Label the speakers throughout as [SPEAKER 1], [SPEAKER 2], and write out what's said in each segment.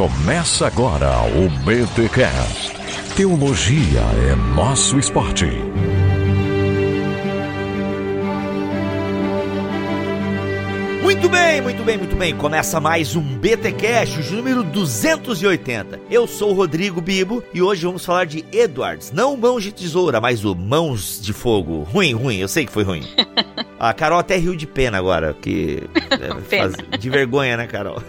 [SPEAKER 1] Começa agora o BTCast. Teologia é nosso esporte.
[SPEAKER 2] Muito bem, muito bem, muito bem. Começa mais um BT Cash, o número 280. Eu sou o Rodrigo Bibo e hoje vamos falar de Edwards, não mãos de tesoura, mas o mãos de fogo. Ruim, ruim, eu sei que foi ruim. A Carol até riu de pena agora, que
[SPEAKER 3] Pena.
[SPEAKER 2] faz- de vergonha, né, Carol?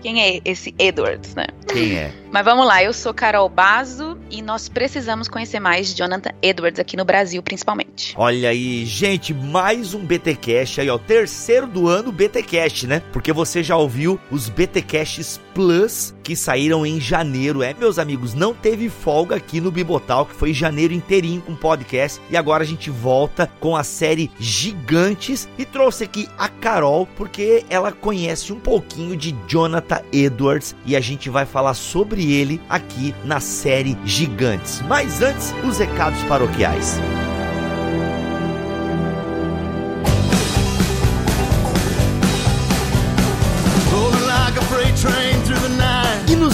[SPEAKER 3] Quem é esse Edwards, né?
[SPEAKER 2] Quem é?
[SPEAKER 3] Mas vamos lá, eu sou Carol Bazo e nós precisamos conhecer mais de Jonathan Edwards aqui no Brasil, principalmente.
[SPEAKER 2] Olha aí, gente, mais um BT Cash aí, ó, terceiro do ano BT Cash, né? Porque você já ouviu os BT Cash Plus que saíram em janeiro. É, meus amigos, não teve folga aqui no Bibotal, que foi janeiro inteirinho com podcast. E agora a gente volta com a série Gigantes e trouxe aqui a Carol, porque ela conhece um pouquinho de Jonathan Edwards e a gente vai falar sobre ele aqui na série Gigantes. Mas antes, os recados paroquiais.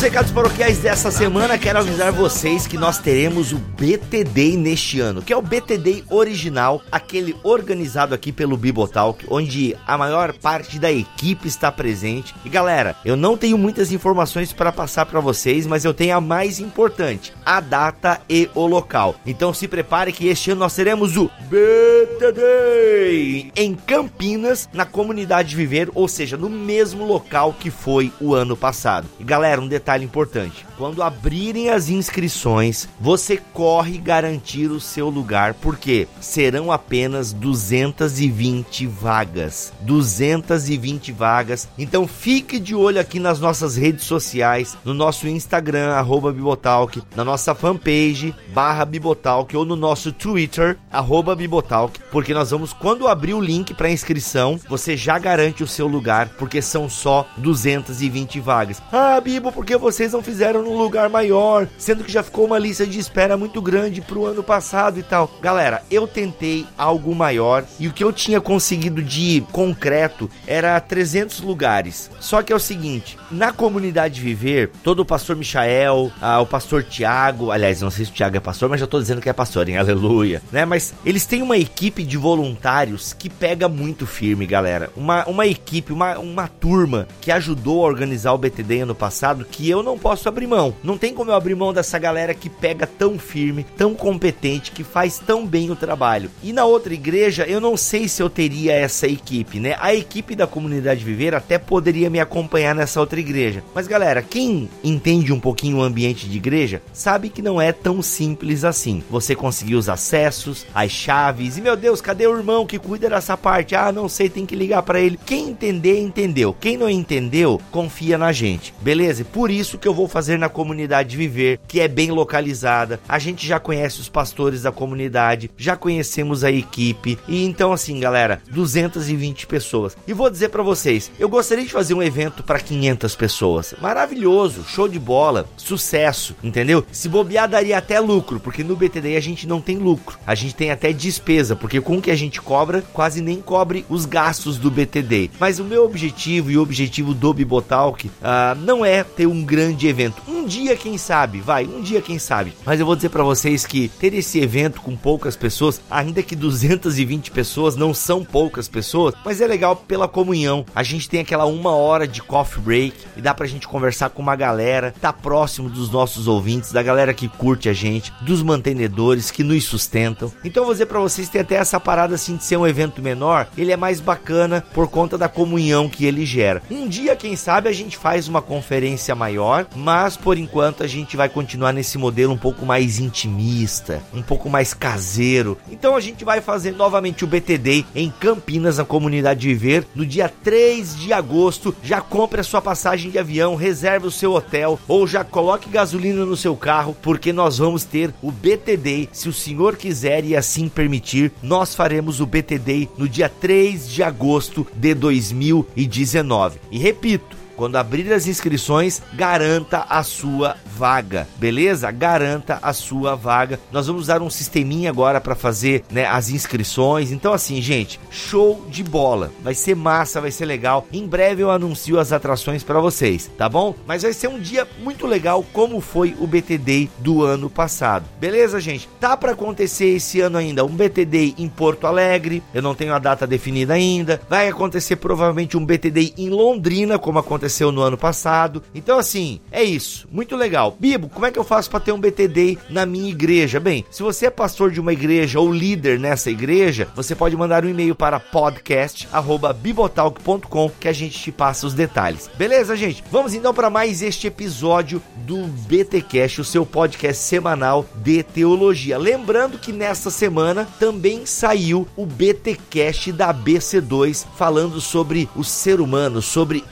[SPEAKER 2] Recados paroquiais dessa semana, quero avisar vocês que nós teremos o BTD neste ano, que é o BTD original, aquele organizado aqui pelo Bibotalk, onde a maior parte da equipe está presente. E galera, eu não tenho muitas informações para passar para vocês, mas eu tenho a mais importante, a data e o local. Então se prepare que este ano nós teremos o BTD em Campinas, na comunidade Viver, ou seja, no mesmo local que foi o ano passado. E galera, um detalhe importante: quando abrirem as inscrições, você corre garantir o seu lugar, porque serão apenas 220 vagas. 220 vagas. Então fique de olho aqui nas nossas redes sociais, no nosso Instagram, arroba Bibotalk, na nossa fanpage, barra Bibotalk, ou no nosso Twitter, arroba Bibotalk, porque nós vamos, quando abrir o link para inscrição, você já garante o seu lugar, porque são só 220 vagas. Ah, Bibo, por que vocês não fizeram num lugar maior, sendo que já ficou uma lista de espera muito grande pro ano passado e tal? Galera, eu tentei algo maior e o que eu tinha conseguido de concreto era 300 lugares. Só que é o seguinte, na comunidade Viver, todo o pastor Michael, ah, o pastor Tiago, aliás, não sei se o Tiago é pastor, mas já tô dizendo que é pastor, hein? Aleluia, né? Mas eles têm uma equipe de voluntários que pega muito firme, galera. Uma, uma equipe, uma, uma turma que ajudou a organizar o BTD ano passado que eu não posso abrir mão. Não tem como eu abrir mão dessa galera que pega tão firme, tão competente, que faz tão bem o trabalho. E na outra igreja, eu não sei se eu teria essa equipe, né? A equipe da comunidade Viver até poderia me acompanhar nessa outra igreja. Mas galera, quem entende um pouquinho o ambiente de igreja, sabe que não é tão simples assim. Você conseguir os acessos, as chaves, e meu Deus, cadê o irmão que cuida dessa parte? Ah, não sei, tem que ligar para ele. Quem entender, entendeu. Quem não entendeu, confia na gente. Beleza? E Por isso que eu vou fazer na comunidade Viver, que é bem localizada. A gente já conhece os pastores da comunidade, já conhecemos a equipe. E então assim, galera, 220 pessoas. E vou dizer para vocês, eu gostaria de fazer um evento para 500 pessoas. Maravilhoso, show de bola, sucesso, entendeu? Se bobear daria até lucro, porque no BTD a gente não tem lucro. A gente tem até despesa, porque com o que a gente cobra, quase nem cobre os gastos do BTD. Mas o meu objetivo e o objetivo do Bibotalk ah, não é ter um grande evento. Um dia, quem sabe, vai, um dia, quem sabe. Mas eu vou dizer para vocês que ter esse evento com poucas pessoas, ainda que 220 pessoas não são poucas pessoas, mas é legal pela comunhão. A gente tem aquela uma hora de coffee break e dá pra gente conversar com uma galera, tá próximo dos nossos ouvintes, da galera que curte a gente, dos mantenedores que nos sustentam. Então eu vou dizer pra vocês, tem até essa parada assim de ser um evento menor, ele é mais bacana por conta da comunhão que ele gera. Um dia, quem sabe, a gente faz uma conferência maior, mas por enquanto a gente vai continuar nesse modelo um pouco mais intimista, um pouco mais caseiro. Então a gente vai fazer novamente o BTD em Campinas, na comunidade Viver, no dia 3 de agosto. Já compre a sua passagem de avião, reserve o seu hotel ou já coloque gasolina no seu carro, porque nós vamos ter o BTD, se o senhor quiser e assim permitir, nós faremos o BTD no dia 3 de agosto de 2019. E repito, Quando abrir as inscrições, garanta a sua vaga, beleza? Garanta a sua vaga. Nós vamos usar um sisteminha agora para fazer né, as inscrições. Então, assim, gente, show de bola. Vai ser massa, vai ser legal. Em breve eu anuncio as atrações para vocês, tá bom? Mas vai ser um dia muito legal, como foi o BT Day do ano passado. Beleza, gente? Tá para acontecer esse ano ainda um BT Day em Porto Alegre. Eu não tenho a data definida ainda. Vai acontecer provavelmente um BT Day em Londrina, como aconteceu no ano passado. Então, assim, é isso. Muito legal. Bibo, como é que eu faço para ter um BT Day na minha igreja? Bem, se você é pastor de uma igreja ou líder nessa igreja, você pode mandar um e-mail para podcast@bibotalk.com que a gente te passa os detalhes. Beleza, gente? Vamos então para mais este episódio do BTcast, o seu podcast semanal de teologia. Lembrando que nesta semana também saiu o BTcast da BC2 falando sobre o ser humano, sobre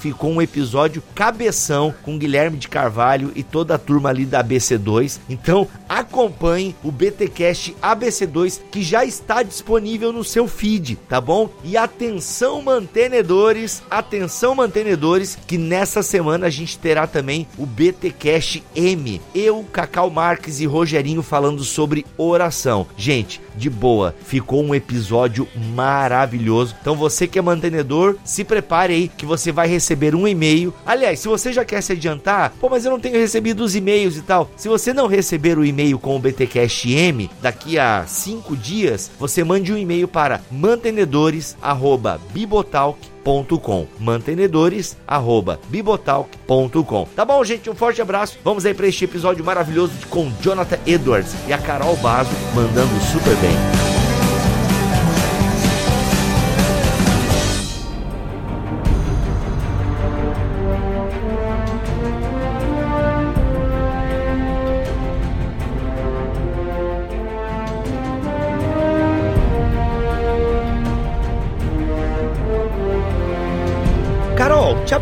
[SPEAKER 2] Ficou um episódio cabeção com Guilherme de Carvalho e toda a turma ali da ABC2. Então, acompanhe o BTcast ABC2 que já está disponível no seu feed, tá bom? E atenção mantenedores, atenção mantenedores que nessa semana a gente terá também o BTcast M. Eu, Cacau Marques e Rogerinho falando sobre oração. Gente, de boa, ficou um episódio maravilhoso. Então você que é mantenedor, se prepare aí que você vai receber um e-mail. Aliás, se você já quer se adiantar, pô, mas eu não tenho recebido os e-mails e tal. Se você não receber o e-mail com o BTcast M daqui a cinco dias, você mande um e-mail para mantenedores@bibotalk bibotalk.com. Mantenedores@bibotalk.com. Tá bom, gente? Um forte abraço. Vamos aí para este episódio maravilhoso com Jonathan Edwards e a Carol Bazo mandando super bem.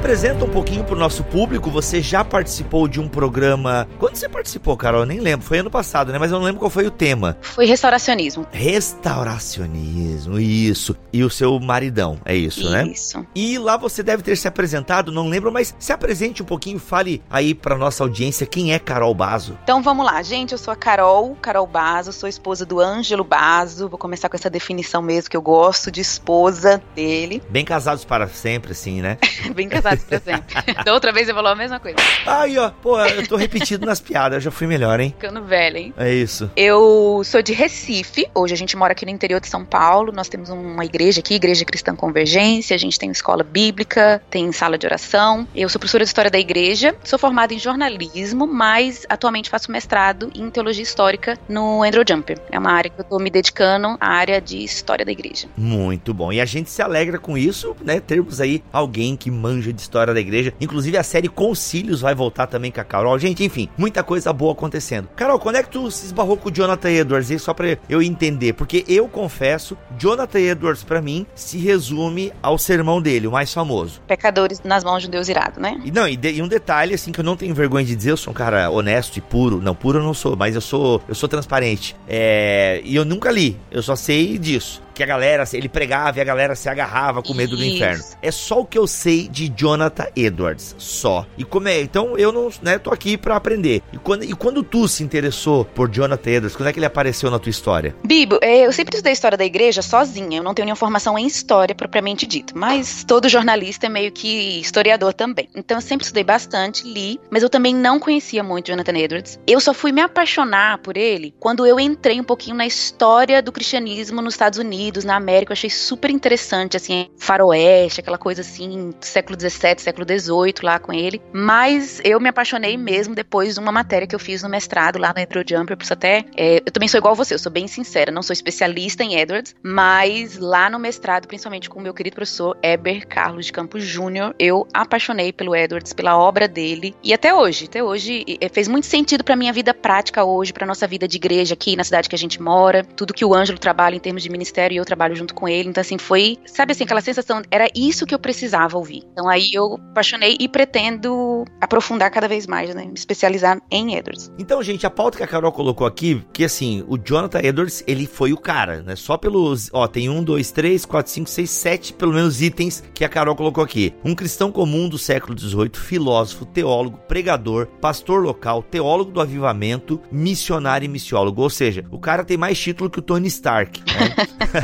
[SPEAKER 2] Apresenta um pouquinho pro nosso público. Você já participou de um programa. Quando você participou, Carol? Eu nem lembro. Foi ano passado, né? Mas eu não lembro qual foi o tema.
[SPEAKER 3] Foi restauracionismo.
[SPEAKER 2] Restauracionismo, isso. E o seu maridão, é isso, né?
[SPEAKER 3] Isso.
[SPEAKER 2] E lá você deve ter se apresentado, não lembro, mas se apresente um pouquinho, fale aí pra nossa audiência quem é Carol Bazo.
[SPEAKER 3] Então vamos lá, gente. Eu sou a Carol, Carol Bazo, sou esposa do Ângelo Bazo. Vou começar com essa definição mesmo, que eu gosto de esposa dele.
[SPEAKER 2] Bem casados para sempre, assim, né?
[SPEAKER 3] Bem casados pra sempre. da outra vez ele falou a mesma coisa.
[SPEAKER 2] Aí, ó, pô, eu tô repetido nas piadas, eu já fui melhor, hein?
[SPEAKER 3] Ficando velha, hein?
[SPEAKER 2] É isso.
[SPEAKER 3] Eu sou de Recife. Hoje a gente mora aqui no interior de São Paulo. Nós temos uma igreja aqui, Igreja Cristã Convergência. A gente tem escola bíblica, tem sala de oração. Eu sou professora de história da igreja. Sou formada em jornalismo, mas atualmente faço mestrado em teologia histórica no Andrew Jumper. É uma área que eu tô me dedicando à área de história da igreja.
[SPEAKER 2] Muito bom. E a gente se alegra com isso, né? Termos aí alguém que manja de história da igreja. Inclusive a série Concílios vai voltar também com a Carol. Gente, enfim, muita coisa boa acontecendo. Carol, quando é que tu se esbarrou com o Jonathan Edwards? E só pra eu entender, porque eu confesso, Jonathan Edwards pra mim se resume ao sermão dele, o mais famoso.
[SPEAKER 3] Pecadores nas mãos de um Deus irado, né?
[SPEAKER 2] E não, e, de- e um detalhe assim que eu não tenho vergonha de dizer, eu sou um cara honesto e puro. Não, puro eu não sou, mas eu sou, eu sou transparente. É, e eu nunca li, eu só sei disso. Que a galera, ele pregava e a galera se agarrava com medo do
[SPEAKER 3] Isso.
[SPEAKER 2] inferno. É só o que eu sei de Jonathan Edwards, só. E como é, então eu não, né, tô aqui pra aprender. E quando, e quando tu se interessou por Jonathan Edwards, quando é que ele apareceu na tua história?
[SPEAKER 3] Bibo, é, eu sempre estudei história da igreja sozinha. Eu não tenho nenhuma formação em história propriamente dito, mas todo jornalista é meio que historiador também. Então eu sempre estudei bastante, li, mas eu também não conhecia muito Jonathan Edwards. Eu só fui me apaixonar por ele quando eu entrei um pouquinho na história do cristianismo nos Estados Unidos, na América. Eu achei super interessante, assim, faroeste, aquela coisa assim, século XVII, século XVIII lá com ele. Mas eu me apaixonei mesmo depois de uma matéria que eu fiz no mestrado lá no Andrew Jumper. Eu preciso até. é, eu também sou igual você, eu sou bem sincera, não sou especialista em Edwards, mas lá no mestrado, principalmente com o meu querido professor Eber Carlos de Campos Júnior, eu apaixonei pelo Edwards, pela obra dele. E até hoje, até hoje, e fez muito sentido pra minha vida prática hoje, pra nossa vida de igreja aqui na cidade que a gente mora, tudo que o Ângelo trabalha em termos de ministério e eu trabalho junto com ele. Então, assim, foi, sabe assim, aquela sensação, era isso que eu precisava ouvir. Então, aí eu apaixonei e pretendo aprofundar cada vez mais, né? Me especializar em Edwards.
[SPEAKER 2] Então, gente, a pauta que a Carol colocou aqui, que assim, o Jonathan Edwards, ele foi o cara, né? Só pelos, ó, tem um, dois, três, quatro, cinco, seis, sete, pelo menos itens que a Carol colocou aqui. Um cristão comum do século XVIII, filósofo, teólogo, pregador, pastor local, teólogo do avivamento, missionário e missiólogo. Ou seja, o cara tem mais título que o Tony Stark. Né?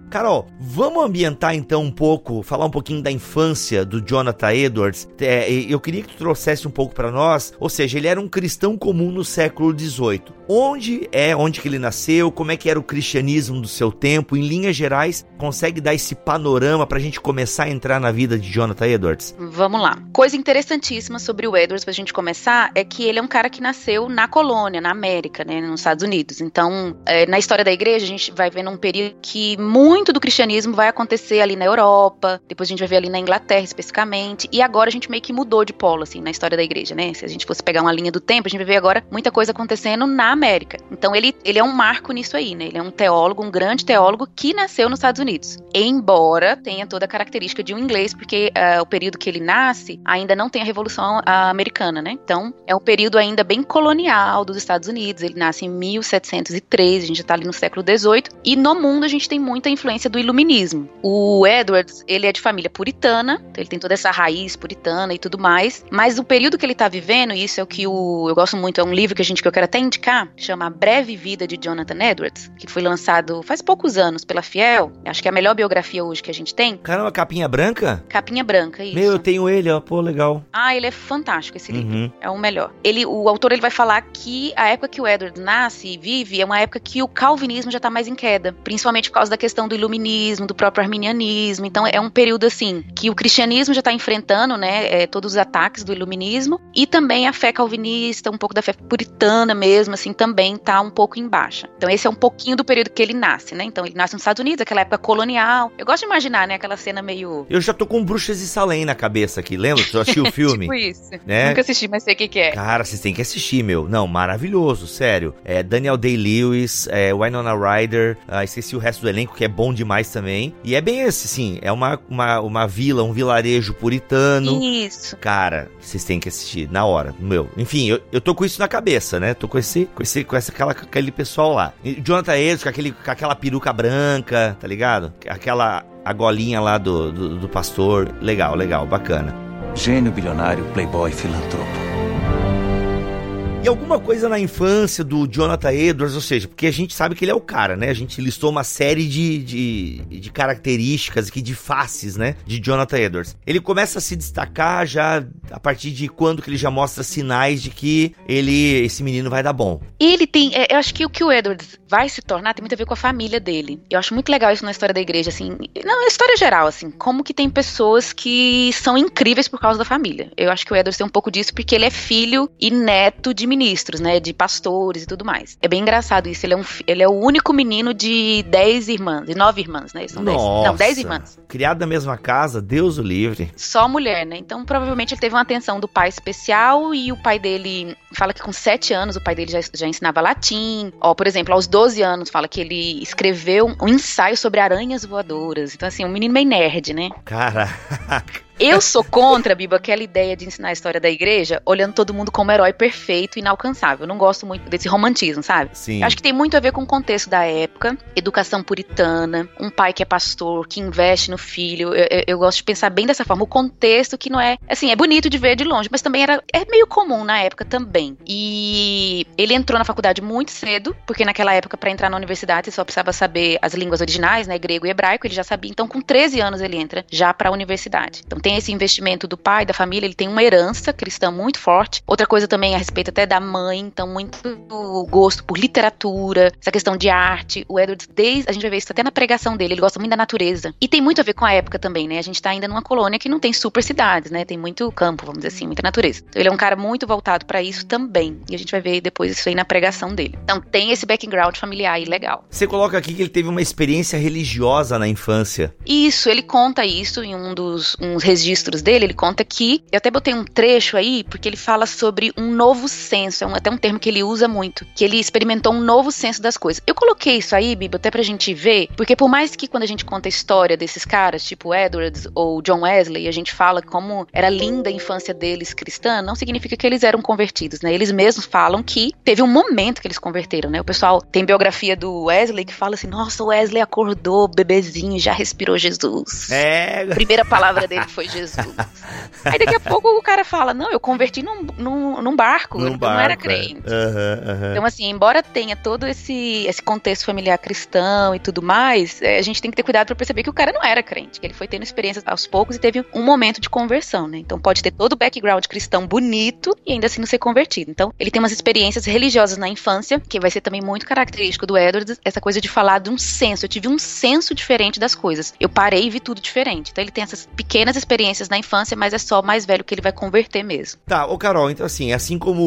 [SPEAKER 2] Carol, vamos ambientar então um pouco, falar um pouquinho da infância do Jonathan Edwards. É, eu queria que tu trouxesse um pouco para nós, ou seja, ele era um cristão comum no século XVIII. Onde é, onde que ele nasceu, como é que era o cristianismo do seu tempo, em linhas gerais, consegue dar esse panorama para a gente começar a entrar na vida de Jonathan Edwards?
[SPEAKER 3] Vamos lá. Coisa interessantíssima sobre o Edwards pra gente começar é que ele é um cara que nasceu na colônia, na América, né, nos Estados Unidos. Então, é, na história da igreja, a gente vai vendo um período que muito muito do cristianismo vai acontecer ali na Europa, depois a gente vai ver ali na Inglaterra especificamente, e agora a gente meio que mudou de polo, assim, na história da igreja, né? Se a gente fosse pegar uma linha do tempo, a gente vai ver agora muita coisa acontecendo na América. Então ele, ele é um marco nisso aí, né? Ele é um teólogo, um grande teólogo que nasceu nos Estados Unidos. Embora tenha toda a característica de um inglês, porque uh, o período que ele nasce ainda não tem a Revolução uh, Americana, né? Então é um período ainda bem colonial dos Estados Unidos. Ele nasce em 1703, a gente já tá ali no século 18, e no mundo a gente tem muita influência influência do iluminismo. O Edwards, ele é de família puritana, então ele tem toda essa raiz puritana e tudo mais, mas o período que ele está vivendo, e isso é o que o, eu gosto muito, é um livro que a gente que eu quero até indicar, chama A Breve Vida de Jonathan Edwards, que foi lançado faz poucos anos pela Fiel. Acho que é a melhor biografia hoje que a gente tem.
[SPEAKER 2] Caramba, capinha branca?
[SPEAKER 3] Capinha branca, isso.
[SPEAKER 2] Meu, eu tenho ele, ó, pô, legal.
[SPEAKER 3] Ah, ele é fantástico esse livro. Uhum. É o melhor. Ele, o autor ele vai falar que a época que o Edwards nasce e vive é uma época que o calvinismo já está mais em queda, principalmente por causa da questão do iluminismo, do próprio arminianismo. Então é um período assim que o cristianismo já está enfrentando, né, é, todos os ataques do iluminismo e também a fé calvinista, um pouco da fé puritana mesmo, assim, também está um pouco em baixa. Então esse é um pouquinho do período que ele nasce, né? Então ele nasce nos Estados Unidos, aquela época colonial. Eu gosto de imaginar, né, aquela cena meio
[SPEAKER 2] Eu já tô com Bruxas de Salem na cabeça aqui, lembra? Tu assistiu o filme?
[SPEAKER 3] tipo isso. Né? Nunca assisti, mas sei o que, que é.
[SPEAKER 2] Cara, vocês têm que assistir, meu. Não, maravilhoso, sério. É Daniel Day-Lewis, é Winona Ryder, ah, esqueci o resto do elenco que é bom demais também. E é bem esse, sim. É uma, uma, uma vila, um vilarejo puritano.
[SPEAKER 3] Isso.
[SPEAKER 2] Cara, vocês têm que assistir na hora. Meu. Enfim, eu, eu tô com isso na cabeça, né? Tô com esse, com esse, com essa, aquela, aquele pessoal lá. E Jonathan Edwards com, aquele, com aquela peruca branca, tá ligado? Aquela a golinha lá do, do, do pastor. Legal, legal, bacana.
[SPEAKER 4] Gênio bilionário, playboy, filantropo.
[SPEAKER 2] E alguma coisa na infância do Jonathan Edwards, ou seja, porque a gente sabe que ele é o cara, né? A gente listou uma série de, de, de características aqui, de faces, né? De Jonathan Edwards. Ele começa a se destacar já a partir de quando que ele já mostra sinais de que ele, esse menino vai dar bom.
[SPEAKER 3] Ele tem, é, eu acho que o que o Edwards vai se tornar tem muito a ver com a família dele. Eu acho muito legal isso na história da igreja, assim, não, na história geral, assim, como que tem pessoas que são incríveis por causa da família. Eu acho que o Edwards tem um pouco disso porque ele é filho e neto de ministros, né? De pastores e tudo mais. É bem engraçado isso. Ele é, um, ele é o único menino de dez irmãs, de nove irmãs, né?
[SPEAKER 2] São Nossa, dez, não, dez irmãs. Criado na mesma casa, Deus o livre.
[SPEAKER 3] Só mulher, né? Então provavelmente ele teve uma atenção do pai especial e o pai dele fala que com sete anos o pai dele já, já ensinava latim. Ó, por exemplo, aos 12 anos fala que ele escreveu um ensaio sobre aranhas voadoras. Então, assim, um menino meio nerd, né?
[SPEAKER 2] Caraca.
[SPEAKER 3] Eu sou contra, Biba, aquela ideia de ensinar a história da igreja olhando todo mundo como herói perfeito e inalcançável. Eu não gosto muito desse romantismo, sabe?
[SPEAKER 2] Sim.
[SPEAKER 3] Acho que tem muito a ver com o contexto da época, educação puritana, um pai que é pastor, que investe no filho. Eu, eu, eu, gosto de pensar bem dessa forma. O contexto que não é. Assim, é bonito de ver de longe, mas também era é meio comum na época também. E ele entrou na faculdade muito cedo, porque naquela época, para entrar na universidade, você só precisava saber as línguas originais, né? Grego e hebraico, ele já sabia. Então, com 13 anos, ele entra já para a universidade. Então, tem tem esse investimento do pai, da família, ele tem uma herança cristã muito forte. Outra coisa também a respeito até da mãe, então muito gosto por literatura, essa questão de arte. O Edward, desde, a gente vai ver isso até na pregação dele, ele gosta muito da natureza. E tem muito a ver com a época também, né? A gente tá ainda numa colônia que não tem super cidades, né? Tem muito campo, vamos dizer assim, muita natureza. Então ele é um cara muito voltado para isso também. E a gente vai ver depois isso aí na pregação dele. Então tem esse background familiar aí legal.
[SPEAKER 2] Você coloca aqui que ele teve uma experiência religiosa na infância.
[SPEAKER 3] Isso, ele conta isso em um dos uns registros dele, ele conta que, eu até botei um trecho aí, porque ele fala sobre um novo senso, é um, até um termo que ele usa muito, que ele experimentou um novo senso das coisas. Eu coloquei isso aí, Bibo, até pra gente ver, porque por mais que quando a gente conta a história desses caras, tipo Edwards ou John Wesley, a gente fala como era linda a infância deles cristã, não significa que eles eram convertidos, né? Eles mesmos falam que teve um momento que eles converteram, né? O pessoal tem biografia do Wesley que fala assim: nossa, o Wesley acordou, bebezinho, já respirou Jesus.
[SPEAKER 2] É.
[SPEAKER 3] A primeira palavra dele foi Jesus. Aí daqui a pouco o cara fala: não, eu converti num, num, num barco,
[SPEAKER 2] Num
[SPEAKER 3] eu não era
[SPEAKER 2] barco, é.
[SPEAKER 3] crente.
[SPEAKER 2] Aham, aham.
[SPEAKER 3] Então, assim, embora tenha todo esse, esse contexto familiar cristão e tudo mais, é, a gente tem que ter cuidado pra perceber que o cara não era crente, que ele foi tendo experiências aos poucos e teve um momento de conversão, né? Então pode ter todo o background cristão bonito e ainda assim não ser convertido. Então, ele tem umas experiências religiosas na infância, que vai ser também muito característico do Edwards, essa coisa de falar de um senso. Eu tive um senso diferente das coisas. Eu parei e vi tudo diferente. Então, ele tem essas pequenas experiências na infância, mas é só mais velho que ele vai converter mesmo.
[SPEAKER 2] Tá, ô Carol, então assim, assim como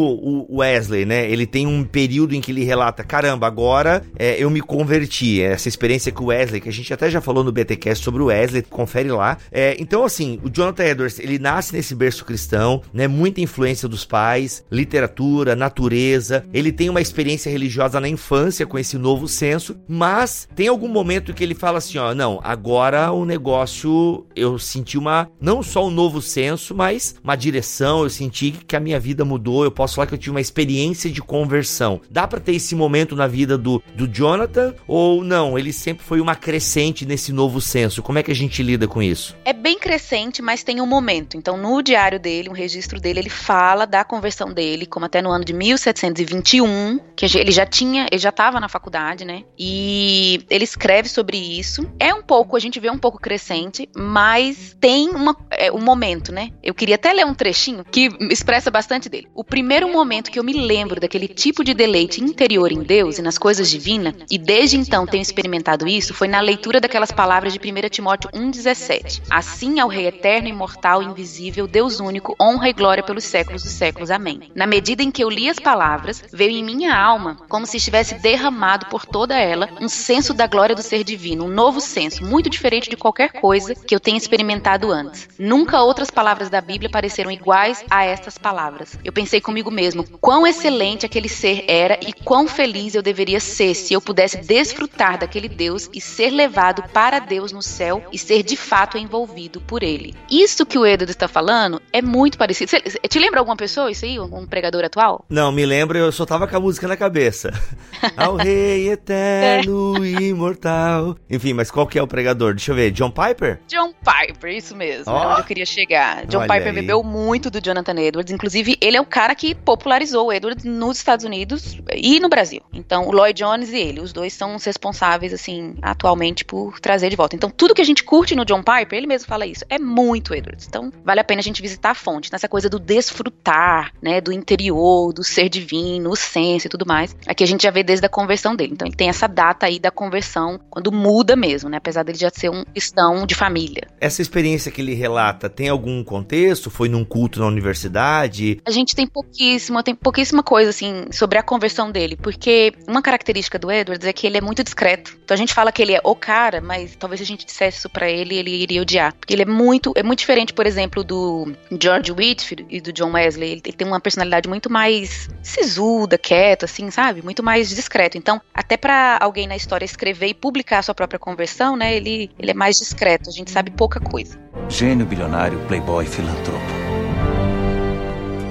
[SPEAKER 2] o Wesley, né, ele tem um período em que ele relata, caramba, agora é, eu me converti, essa experiência com o Wesley, que a gente até já falou no BTcast sobre o Wesley, confere lá. É, então assim, o Jonathan Edwards, ele nasce nesse berço cristão, né, muita influência dos pais, literatura, natureza, ele tem uma experiência religiosa na infância com esse novo senso, mas tem algum momento que ele fala assim, ó, não, agora o negócio, eu senti uma, não só um novo senso, mas uma direção, eu senti que a minha vida mudou, eu posso falar que eu tive uma experiência de conversão. Dá pra ter esse momento na vida do, do Jonathan ou não? Ele sempre foi uma crescente nesse novo senso. Como é que a gente lida com isso?
[SPEAKER 3] É bem crescente, mas tem um momento. Então, no diário dele, um registro dele, ele fala da conversão dele, como até no ano de 1721, que ele já tinha, ele já estava na faculdade, né? E ele escreve sobre isso. É um pouco, a gente vê um pouco crescente, mas tem uma, é, um momento, né? Eu queria até ler um trechinho que expressa bastante dele. O primeiro momento que eu me lembro daquele tipo de deleite interior em Deus e nas coisas divinas, e desde então tenho experimentado isso, foi na leitura daquelas palavras de 1 Timóteo 1,17. Assim ao Rei eterno, imortal, invisível, Deus único, honra e glória pelos séculos dos séculos. Amém. Na medida em que eu li as palavras, veio em minha alma, como se estivesse derramado por toda ela, um senso da glória do ser divino, um novo senso, muito diferente de qualquer coisa que eu tenha experimentado antes. Nunca outras palavras da Bíblia pareceram iguais a estas palavras. Eu pensei comigo mesmo, quão excelente aquele ser era e quão feliz eu deveria ser se eu pudesse desfrutar daquele Deus e ser levado para Deus no céu e ser de fato envolvido por ele. Isso que o Edward está falando é muito parecido. Cê- te lembra alguma pessoa isso aí? Um pregador atual?
[SPEAKER 2] Não, me lembro, eu só tava com a música na cabeça. Ao Rei Eterno e Imortal. Enfim, mas qual que é o pregador? Deixa eu ver, John Piper?
[SPEAKER 3] John Piper, isso mesmo,
[SPEAKER 2] Ó.
[SPEAKER 3] é onde eu queria chegar. John
[SPEAKER 2] Olha
[SPEAKER 3] Piper
[SPEAKER 2] aí.
[SPEAKER 3] bebeu muito do Jonathan Edwards, inclusive ele é o cara que popularizou o Edwards nos Estados Unidos e no Brasil. Então, o Lloyd Jones e ele, os dois são os responsáveis, assim, atualmente por trazer de volta. Então, tudo que a gente curte no John Piper, ele mesmo fala isso, é muito Edwards. Então, vale a pena a gente visitar a fonte, nessa coisa do desfrutar, né, do interior, do ser divino, o senso e tudo mais. Aqui a gente já vê desde a conversão dele. Então, ele tem essa data aí da conversão, quando muda mesmo, né, apesar dele já ser um cristão de família.
[SPEAKER 2] Essa experiência que ele relata tem algum contexto? Foi num culto na universidade?
[SPEAKER 3] A gente tem pouquíssima, tem pouquíssima coisa assim sobre a conversão dele, porque uma característica do Edwards é que ele é muito discreto. Então a gente fala que ele é o cara, mas talvez se a gente dissesse isso pra ele, ele iria odiar, porque ele é muito, é muito diferente, por exemplo, do George Whitfield e do John Wesley. Ele, ele tem uma personalidade muito mais sisuda, quieta, assim, sabe? Muito mais discreto. Então, até pra alguém na história escrever e publicar a sua própria conversão, né? Ele, ele é mais discreto. A gente sabe pouca coisa.
[SPEAKER 4] Gênio bilionário, playboy, filantropo.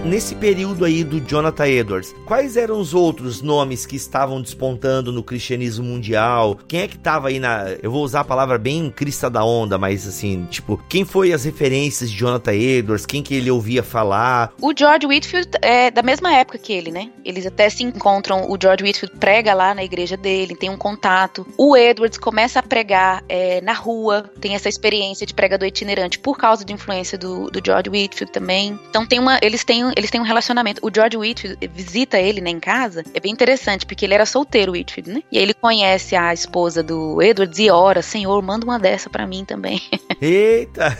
[SPEAKER 2] Nesse período aí do Jonathan Edwards, quais eram os outros nomes que estavam despontando no cristianismo mundial? Quem é que tava aí na. Eu vou usar a palavra bem crista da onda, mas assim, tipo, quem foi as referências de Jonathan Edwards? Quem que ele ouvia falar?
[SPEAKER 3] O George Whitfield é da mesma época que ele, né? Eles até se encontram. O George Whitfield prega lá na igreja dele, tem um contato. O Edwards começa a pregar é, na rua, tem essa experiência de pregador itinerante por causa da influência do, do George Whitfield também. Então tem uma, eles têm, eles têm um relacionamento. O George Whitfield visita ele né, em casa. É bem interessante porque ele era solteiro, Whitfield, né? E aí ele conhece a esposa do Edwards e ora, Senhor, manda uma dessa pra mim também.
[SPEAKER 2] Eita!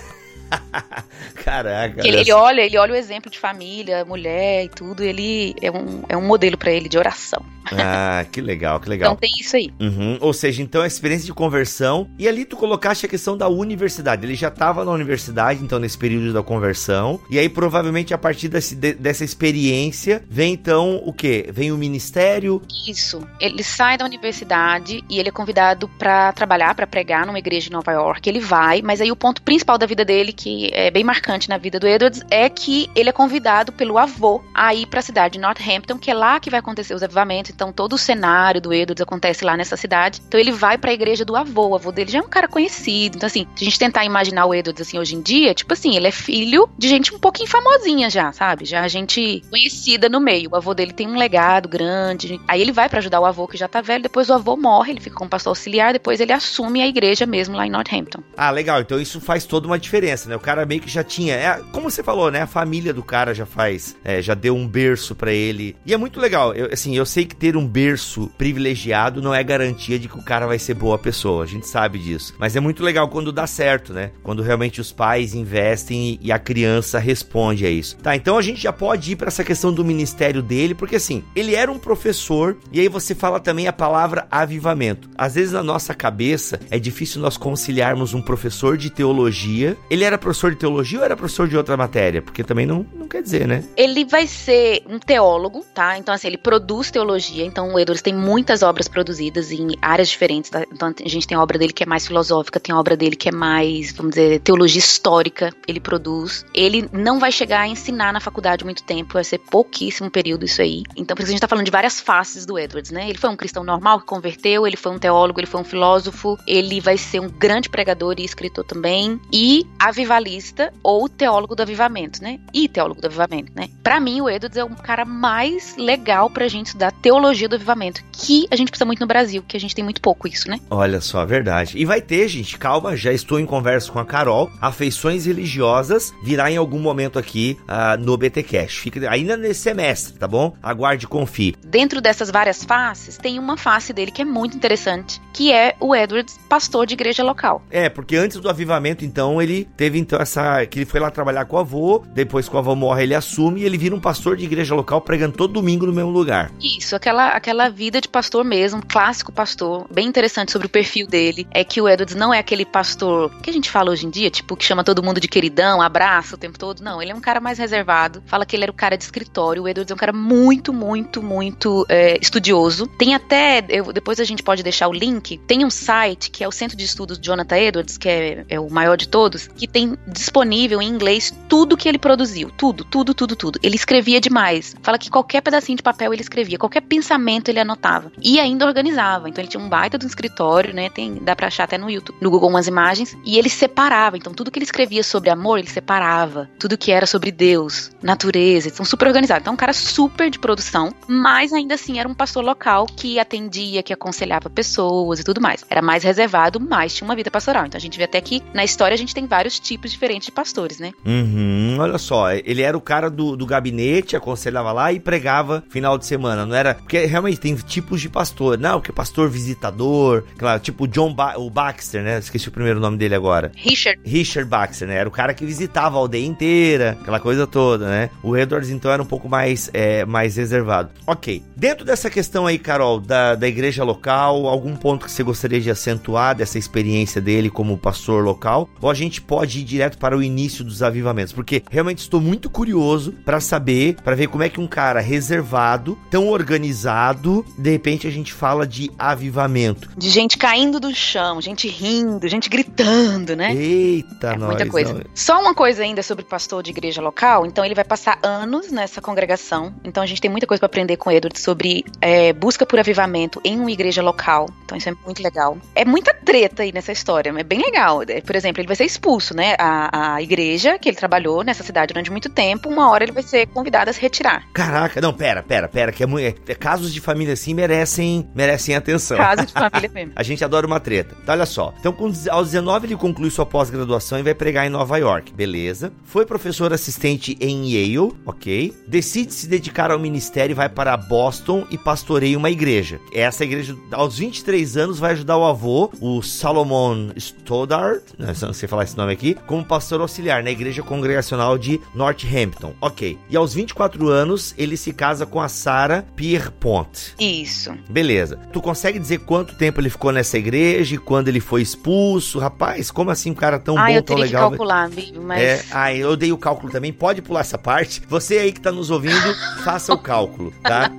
[SPEAKER 2] Caraca.
[SPEAKER 3] Ele, ele olha, ele olha o exemplo de família, mulher e tudo, ele é um, é um modelo pra ele de oração.
[SPEAKER 2] Ah, que legal, que legal.
[SPEAKER 3] Então tem isso aí.
[SPEAKER 2] Uhum. Ou seja, então a experiência de conversão. E ali tu colocaste a questão da universidade. Ele já estava na universidade, então, nesse período da conversão. E aí, provavelmente, a partir desse, de- dessa experiência, vem então o quê? Vem o ministério.
[SPEAKER 3] Isso. Ele sai da universidade e ele é convidado pra trabalhar, pra pregar numa igreja em Nova York. Ele vai, mas aí o ponto principal da vida dele, que é bem marcante na vida do Edwards, é que ele é convidado pelo avô a ir pra cidade de Northampton, que é lá que vai acontecer os avivamentos. Então todo o cenário do Edwards acontece lá nessa cidade. Então ele vai pra igreja do avô. O avô dele já é um cara conhecido. Então assim, se a gente tentar imaginar o Edwards assim hoje em dia, tipo assim, ele é filho de gente um pouquinho famosinha já, sabe? Já gente conhecida no meio. O avô dele tem um legado grande. Aí ele vai pra ajudar o avô que já tá velho, depois o avô morre, ele fica como pastor auxiliar, depois ele assume a igreja mesmo lá em Northampton.
[SPEAKER 2] Ah, legal. Então isso faz toda uma diferença, né? O cara meio que já tinha. É, como você falou, né? A família do cara já faz. é, já deu um berço pra ele. E é muito legal. Eu, assim, eu sei que ter um berço privilegiado não é garantia de que o cara vai ser boa pessoa. A gente sabe disso. Mas é muito legal quando dá certo, né? Quando realmente os pais investem e, a criança responde a isso. Tá, então a gente já pode ir pra essa questão do ministério dele, porque assim, ele era um professor, e aí você fala também a palavra avivamento. Às vezes na nossa cabeça é difícil nós conciliarmos um professor de teologia. Ele era professor de teologia ou era professor de outra matéria? Porque também não, não quer dizer, né?
[SPEAKER 3] Ele vai ser um teólogo, tá? Então, assim, ele produz teologia. Então, o Edwards tem muitas obras produzidas em áreas diferentes. Tá? Então, a gente tem a obra dele que é mais filosófica, tem a obra dele que é mais, vamos dizer, teologia histórica. Ele produz. Ele não vai chegar a ensinar na faculdade muito tempo, vai ser pouquíssimo período isso aí. Então, por isso a gente tá falando de várias faces do Edwards, né? Ele foi um cristão normal que converteu, ele foi um teólogo, ele foi um filósofo, ele vai ser um grande pregador e escritor também, e avivalista ou teólogo do avivamento, né? E teólogo do avivamento, né? Pra mim, o Edwards é um cara mais legal pra gente estudar teologia do avivamento, que a gente precisa muito no Brasil, que a gente tem muito pouco isso, né?
[SPEAKER 2] Olha só, verdade. E vai ter, gente, calma, já estou em conversa com a Carol. Afeições religiosas virá em algum momento aqui ah, no BT Cash. Fica ainda nesse semestre, tá bom? Aguarde e confie.
[SPEAKER 3] Dentro dessas várias faces, tem uma face dele que é muito interessante, que é o Edwards, pastor de igreja local.
[SPEAKER 2] É, porque antes do avivamento, então, ele teve então essa. que ele foi lá trabalhar com o avô, depois que o avô morre, ele assume e ele vira um pastor de igreja local pregando todo domingo no mesmo lugar.
[SPEAKER 3] Isso, aquela, aquela vida de pastor mesmo, clássico pastor, bem interessante sobre o perfil dele, é que o Edwards não é aquele pastor que a gente fala hoje em dia, tipo, que chama todo mundo de queridão, abraça o tempo todo. Não, ele é um cara mais reservado, fala que ele era o cara de escritório. O Edwards é um cara muito, muito, muito é, estudioso. Tem até, eu- depois a gente pode deixar o link, tem um site que é o Centro de Estudos Jonathan Edwards, que é, é o maior de todos, que tem disponível em inglês tudo que ele produziu. Tudo, tudo, tudo, tudo. Ele escrevia demais. Fala que qualquer pedacinho de papel ele escrevia, qualquer pensamento ele anotava. E ainda organizava. Então ele tinha um baita de um escritório, né? Tem, dá pra achar até no YouTube, no Google umas imagens. E ele separava. Então tudo que ele escrevia sobre amor, ele separava. Tudo que era sobre Deus, natureza. Então super organizado. Então um cara super de produção, mas ainda assim era um pastor local que atendia, que aconselhava pessoas e tudo mais. Era mais reservado, mas tinha uma vida pastoral. Então a gente vê até que na história a gente tem vários tipos diferentes de pastores, né?
[SPEAKER 2] Uhum, olha só, ele era o cara do, do gabinete, aconselhava lá e pregava final de semana, não era? Porque realmente tem tipos de pastor, não, que é pastor visitador, claro, tipo John ba o Baxter, né? Esqueci o primeiro nome dele agora.
[SPEAKER 3] Richard
[SPEAKER 2] Richard Baxter, né? Era o cara que visitava a aldeia inteira, aquela coisa toda, né? O Edwards, então, era um pouco mais, é, mais reservado. Ok. Dentro dessa questão aí, Carol, da, da igreja local, algum ponto que você gostaria de acentuar dessa experiência dele como pastor local? Ou a gente pode ir direto para o início dos avivamentos? Porque realmente estou muito curioso para saber, para ver como é que um cara reservado, tão organizado, de repente a gente fala de avivamento.
[SPEAKER 3] de gente caindo do chão, gente rindo, gente gritando, né?
[SPEAKER 2] Eita,
[SPEAKER 3] É
[SPEAKER 2] nós.
[SPEAKER 3] muita coisa. Só uma coisa ainda sobre o pastor de igreja local. Então, ele vai passar anos nessa congregação. Então, a gente tem muita coisa para aprender com o Edward sobre é, busca por avivamento em uma igreja local. Então, isso é muito legal. É muita treta aí nessa história, é bem legal. É, Por exemplo, ele vai ser expulso, né? A, a igreja que ele trabalhou nessa cidade durante muito tempo, uma hora ele vai ser convidado a se retirar.
[SPEAKER 2] Caraca, não, pera, pera, pera, que é muito. é- casos de família assim merecem, merecem atenção.
[SPEAKER 3] Caso de família mesmo.
[SPEAKER 2] A gente adora uma treta. Então, olha só. Então, com, aos 19, ele conclui sua pós-graduação e vai pregar em Nova York. Beleza. Foi professor assistente em Yale, ok. Decide se dedicar ao ministério e vai para Boston e pastoreia uma igreja. Essa igreja, aos 23 16 anos, vai ajudar o avô, o Salomon Stoddard, né, não sei falar esse nome aqui, como pastor auxiliar na igreja congregacional de Northampton. Ok. E aos 24 anos, ele se casa com a Sarah Pierpont.
[SPEAKER 3] Isso.
[SPEAKER 2] Beleza. Tu consegue dizer quanto tempo ele ficou nessa igreja e quando ele foi expulso? Rapaz, como assim um cara tão
[SPEAKER 3] ah,
[SPEAKER 2] bom,
[SPEAKER 3] eu
[SPEAKER 2] tão
[SPEAKER 3] teria
[SPEAKER 2] legal?
[SPEAKER 3] que calcular, amigo, mas...
[SPEAKER 2] É, ah, eu dei o cálculo também. Pode pular essa parte. Você aí que tá nos ouvindo, faça o cálculo, tá?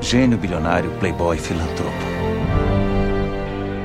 [SPEAKER 4] Gênio bilionário, playboy, filantropo.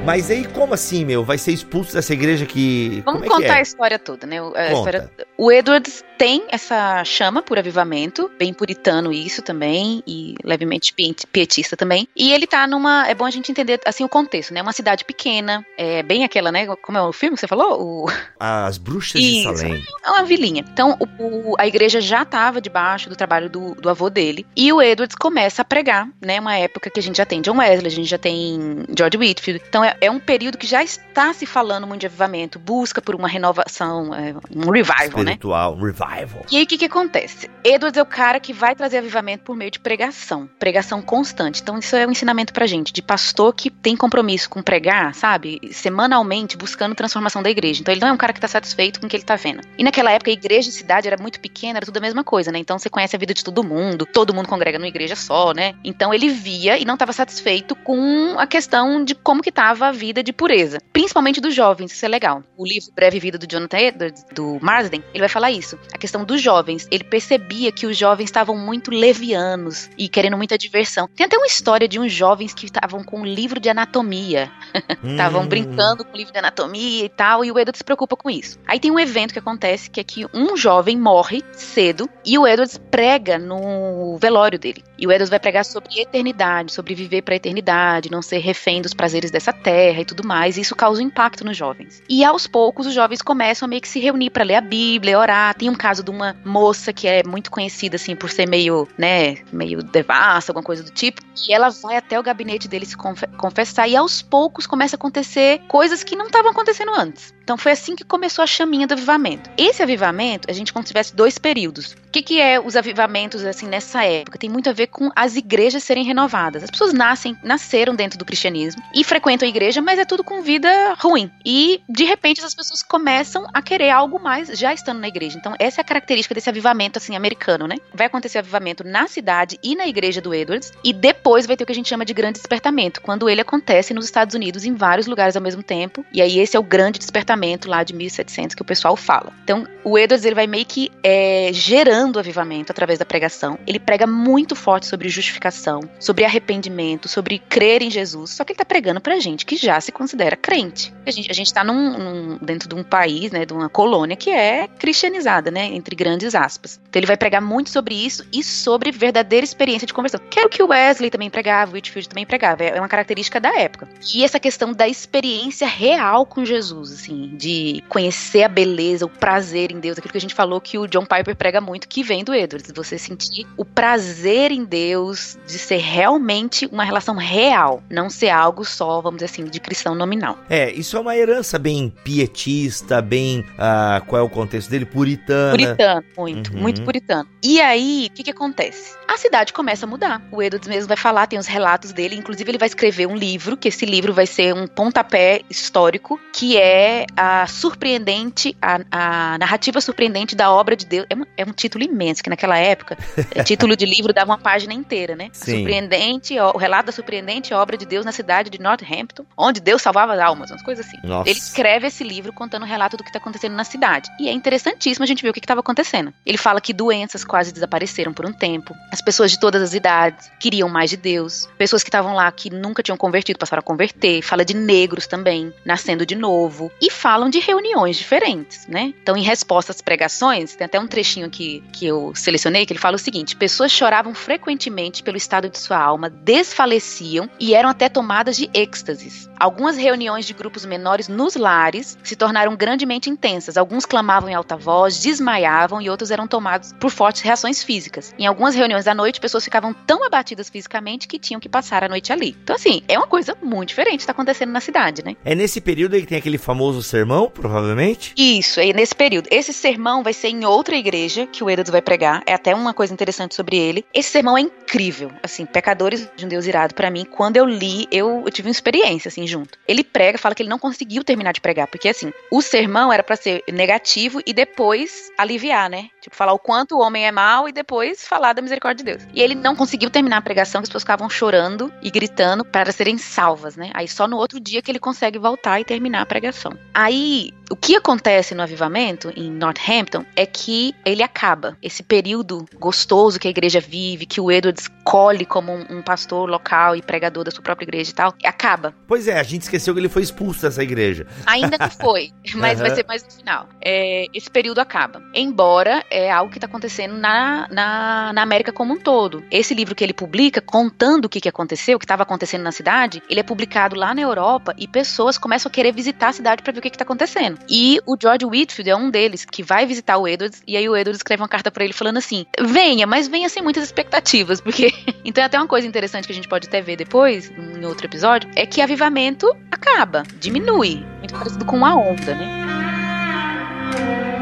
[SPEAKER 2] Mas aí, como assim, meu? Vai ser expulso dessa igreja que.
[SPEAKER 3] Vamos
[SPEAKER 2] é
[SPEAKER 3] contar
[SPEAKER 2] que
[SPEAKER 3] a
[SPEAKER 2] é?
[SPEAKER 3] história toda, né? A
[SPEAKER 2] Conta.
[SPEAKER 3] história- O Edwards tem essa chama por avivamento, bem puritano isso também, e levemente pie- pietista também. E ele tá numa. É bom a gente entender assim o contexto, né? Uma cidade pequena, é bem aquela, né? Como é o filme que você falou? O,
[SPEAKER 2] As bruxas de
[SPEAKER 3] Isso.
[SPEAKER 2] Salem.
[SPEAKER 3] é uma vilinha. Então, o- o- a igreja já estava debaixo do trabalho do, do avô dele. E o Edwards começa a pregar, né? Uma época que a gente já tem John Wesley, a gente já tem George Whitfield. Então, é, é um período que já está se falando muito de avivamento, busca por uma renovação, é, um revival, né?
[SPEAKER 2] Espiritual, um revival.
[SPEAKER 3] E aí, o que que acontece? Edwards é o cara que vai trazer avivamento por meio de pregação. Pregação constante. Então, isso é um ensinamento pra gente, de pastor que tem compromisso com pregar, sabe? Semanalmente, buscando transformação da igreja. Então, ele não é um cara que tá satisfeito com o que ele tá vendo. E naquela época, a igreja e cidade era muito pequena, era tudo a mesma coisa, né? Então, você conhece a vida de todo mundo, todo mundo congrega numa igreja só, né? Então, ele via e não estava satisfeito com a questão de como que tava a vida de pureza. Principalmente dos jovens, isso é legal. O livro Breve Vida do Jonathan Edwards, do Marsden, ele vai falar isso. A questão dos jovens. Ele percebia que os jovens estavam muito levianos e querendo muita diversão. Tem até uma história de uns jovens que estavam com um livro de anatomia. Estavam
[SPEAKER 2] Hum.
[SPEAKER 3] brincando com o livro de anatomia e tal, e o Edward se preocupa com isso. Aí tem um evento que acontece que é que um jovem morre cedo e o Edwards prega no velório dele. E o Edwards vai pregar sobre eternidade, sobre viver pra eternidade, não ser refém dos prazeres dessa terra e tudo mais. E isso causa um impacto nos jovens. E aos poucos os jovens começam a meio que se reunir pra ler a Bíblia, orar. Tem um caso de uma moça que é muito conhecida assim por ser meio, né, meio devassa, alguma coisa do tipo, e ela vai até o gabinete dele se confe- confessar e aos poucos começa a acontecer coisas que não estavam acontecendo antes. Então foi assim que começou a chaminha do avivamento. Esse avivamento, a gente como se tivesse dois períodos. Que, que é os avivamentos assim nessa época? Tem muito a ver com as igrejas serem renovadas. As pessoas nascem, nasceram dentro do cristianismo e frequentam a igreja, mas é tudo com vida ruim. E de repente essas pessoas começam a querer algo mais já estando na igreja. Então essa é a característica desse avivamento assim americano, né? Vai acontecer avivamento na cidade e na igreja do Edwards e depois vai ter o que a gente chama de grande despertamento, quando ele acontece nos Estados Unidos em vários lugares ao mesmo tempo. E aí esse é o grande despertamento lá de 1700 que o pessoal fala. Então o Edwards ele vai meio que é, gerando o avivamento através da pregação. Ele prega muito forte sobre justificação, sobre arrependimento, sobre crer em Jesus. Só que ele tá pregando pra gente que já se considera crente. A gente, a gente tá num, num- dentro de um país, né, de uma colônia que é cristianizada, né, entre grandes aspas. Então ele vai pregar muito sobre isso e sobre verdadeira experiência de conversão. Que era o que o Wesley também pregava, o Whitfield também pregava. É uma característica da época. E essa questão da experiência real com Jesus, assim, de conhecer a beleza, o prazer em Deus, aquilo que a gente falou que o John Piper prega muito, que vem do Edwards. Você sentir o prazer em Deus, de ser realmente uma relação real, não ser algo só, vamos dizer assim, de cristão nominal.
[SPEAKER 2] É, isso é uma herança bem pietista, bem. ah, qual é o contexto dele? Puritana.
[SPEAKER 3] Puritano, muito,
[SPEAKER 2] Uhum.
[SPEAKER 3] muito puritano. E aí, o que que acontece? A cidade começa a mudar. O Edwards mesmo vai falar, tem os relatos dele, inclusive ele vai escrever um livro, que esse livro vai ser um pontapé histórico, que é a surpreendente, a, a narrativa surpreendente da obra de Deus. É um, é um título imenso, que naquela época, é, título de livro dava uma página inteira, né? Surpreendente, o relato da surpreendente obra de Deus na cidade de Northampton, onde Deus salvava as almas, umas coisas assim.
[SPEAKER 2] Nossa.
[SPEAKER 3] Ele escreve esse livro contando o relato do que está acontecendo na cidade. E é interessantíssimo a gente ver o que estava acontecendo. Ele fala que doenças quase desapareceram por um tempo. As pessoas de todas as idades queriam mais de Deus. Pessoas que estavam lá que nunca tinham convertido passaram a converter. Fala de negros também, nascendo de novo. E falam de reuniões diferentes, né? Então, em resposta às pregações, tem até um trechinho aqui que eu selecionei que ele fala o seguinte: pessoas choravam frequentemente pelo estado de sua alma, desfaleciam e eram até tomadas de êxtases. Algumas reuniões de grupos menores nos lares se tornaram grandemente intensas. Alguns clamavam em alta voz, desmaiavam e outros eram tomados por fortes reações físicas. Em algumas reuniões da noite, pessoas ficavam tão abatidas fisicamente que tinham que passar a noite ali. Então, assim, é uma coisa muito diferente que está acontecendo na cidade, né?
[SPEAKER 2] É nesse período aí que tem aquele famoso sermão, provavelmente?
[SPEAKER 3] Isso, é nesse período. Esse sermão vai ser em outra igreja que o Edwards vai pregar. É até uma coisa interessante sobre ele. Esse sermão é incrível. Assim, Pecadores de um Deus Irado, para mim, quando eu li, eu, eu, tive uma experiência, assim, junto. Ele prega, fala que ele não conseguiu terminar de pregar, porque, assim, o sermão era para ser negativo e depois aliviar, né? Tipo, falar o quanto o homem é mau e depois falar da misericórdia de Deus. E ele não conseguiu terminar a pregação, que as pessoas ficavam chorando e gritando para serem salvas, né? Aí só no outro dia que ele consegue voltar e terminar a pregação. Aí, o que acontece no avivamento, em Northampton, é que ele acaba. Esse período gostoso que a igreja vive, que o Edwards colhe como um, um pastor local e pregador da sua própria igreja e tal, acaba.
[SPEAKER 2] Pois é, a gente esqueceu que ele foi expulso dessa igreja.
[SPEAKER 3] Ainda não foi, mas uhum. vai ser mais no final. É, esse período acaba. Embora é algo que está acontecendo na, na, na, América como um todo. Esse livro que ele publica, contando o que, que aconteceu, o que estava acontecendo na cidade, ele é publicado lá na Europa e pessoas começam a querer visitar a cidade para ver o que está acontecendo. E o George Whitfield é um deles que vai visitar o Edwards e aí o Edwards escreve uma carta para ele falando assim: venha, mas venha sem muitas expectativas, porque. então, até uma coisa interessante que a gente pode até ver depois, em outro episódio, é que avivamento acaba, diminui. Muito parecido com uma onda, né?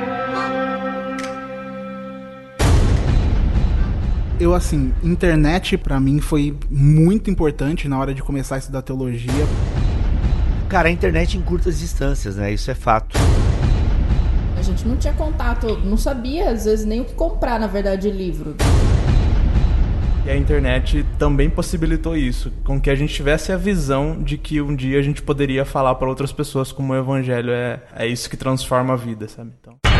[SPEAKER 5] Eu assim, internet para mim foi muito importante na hora de começar a estudar teologia.
[SPEAKER 2] Cara, a internet em curtas distâncias, né? Isso é fato.
[SPEAKER 6] A gente não tinha contato, não sabia às vezes nem o que comprar, na verdade, livro.
[SPEAKER 7] E a internet também possibilitou isso, com que a gente tivesse a visão de que um dia a gente poderia falar para outras pessoas como o evangelho é, é isso que transforma a vida, sabe? Então.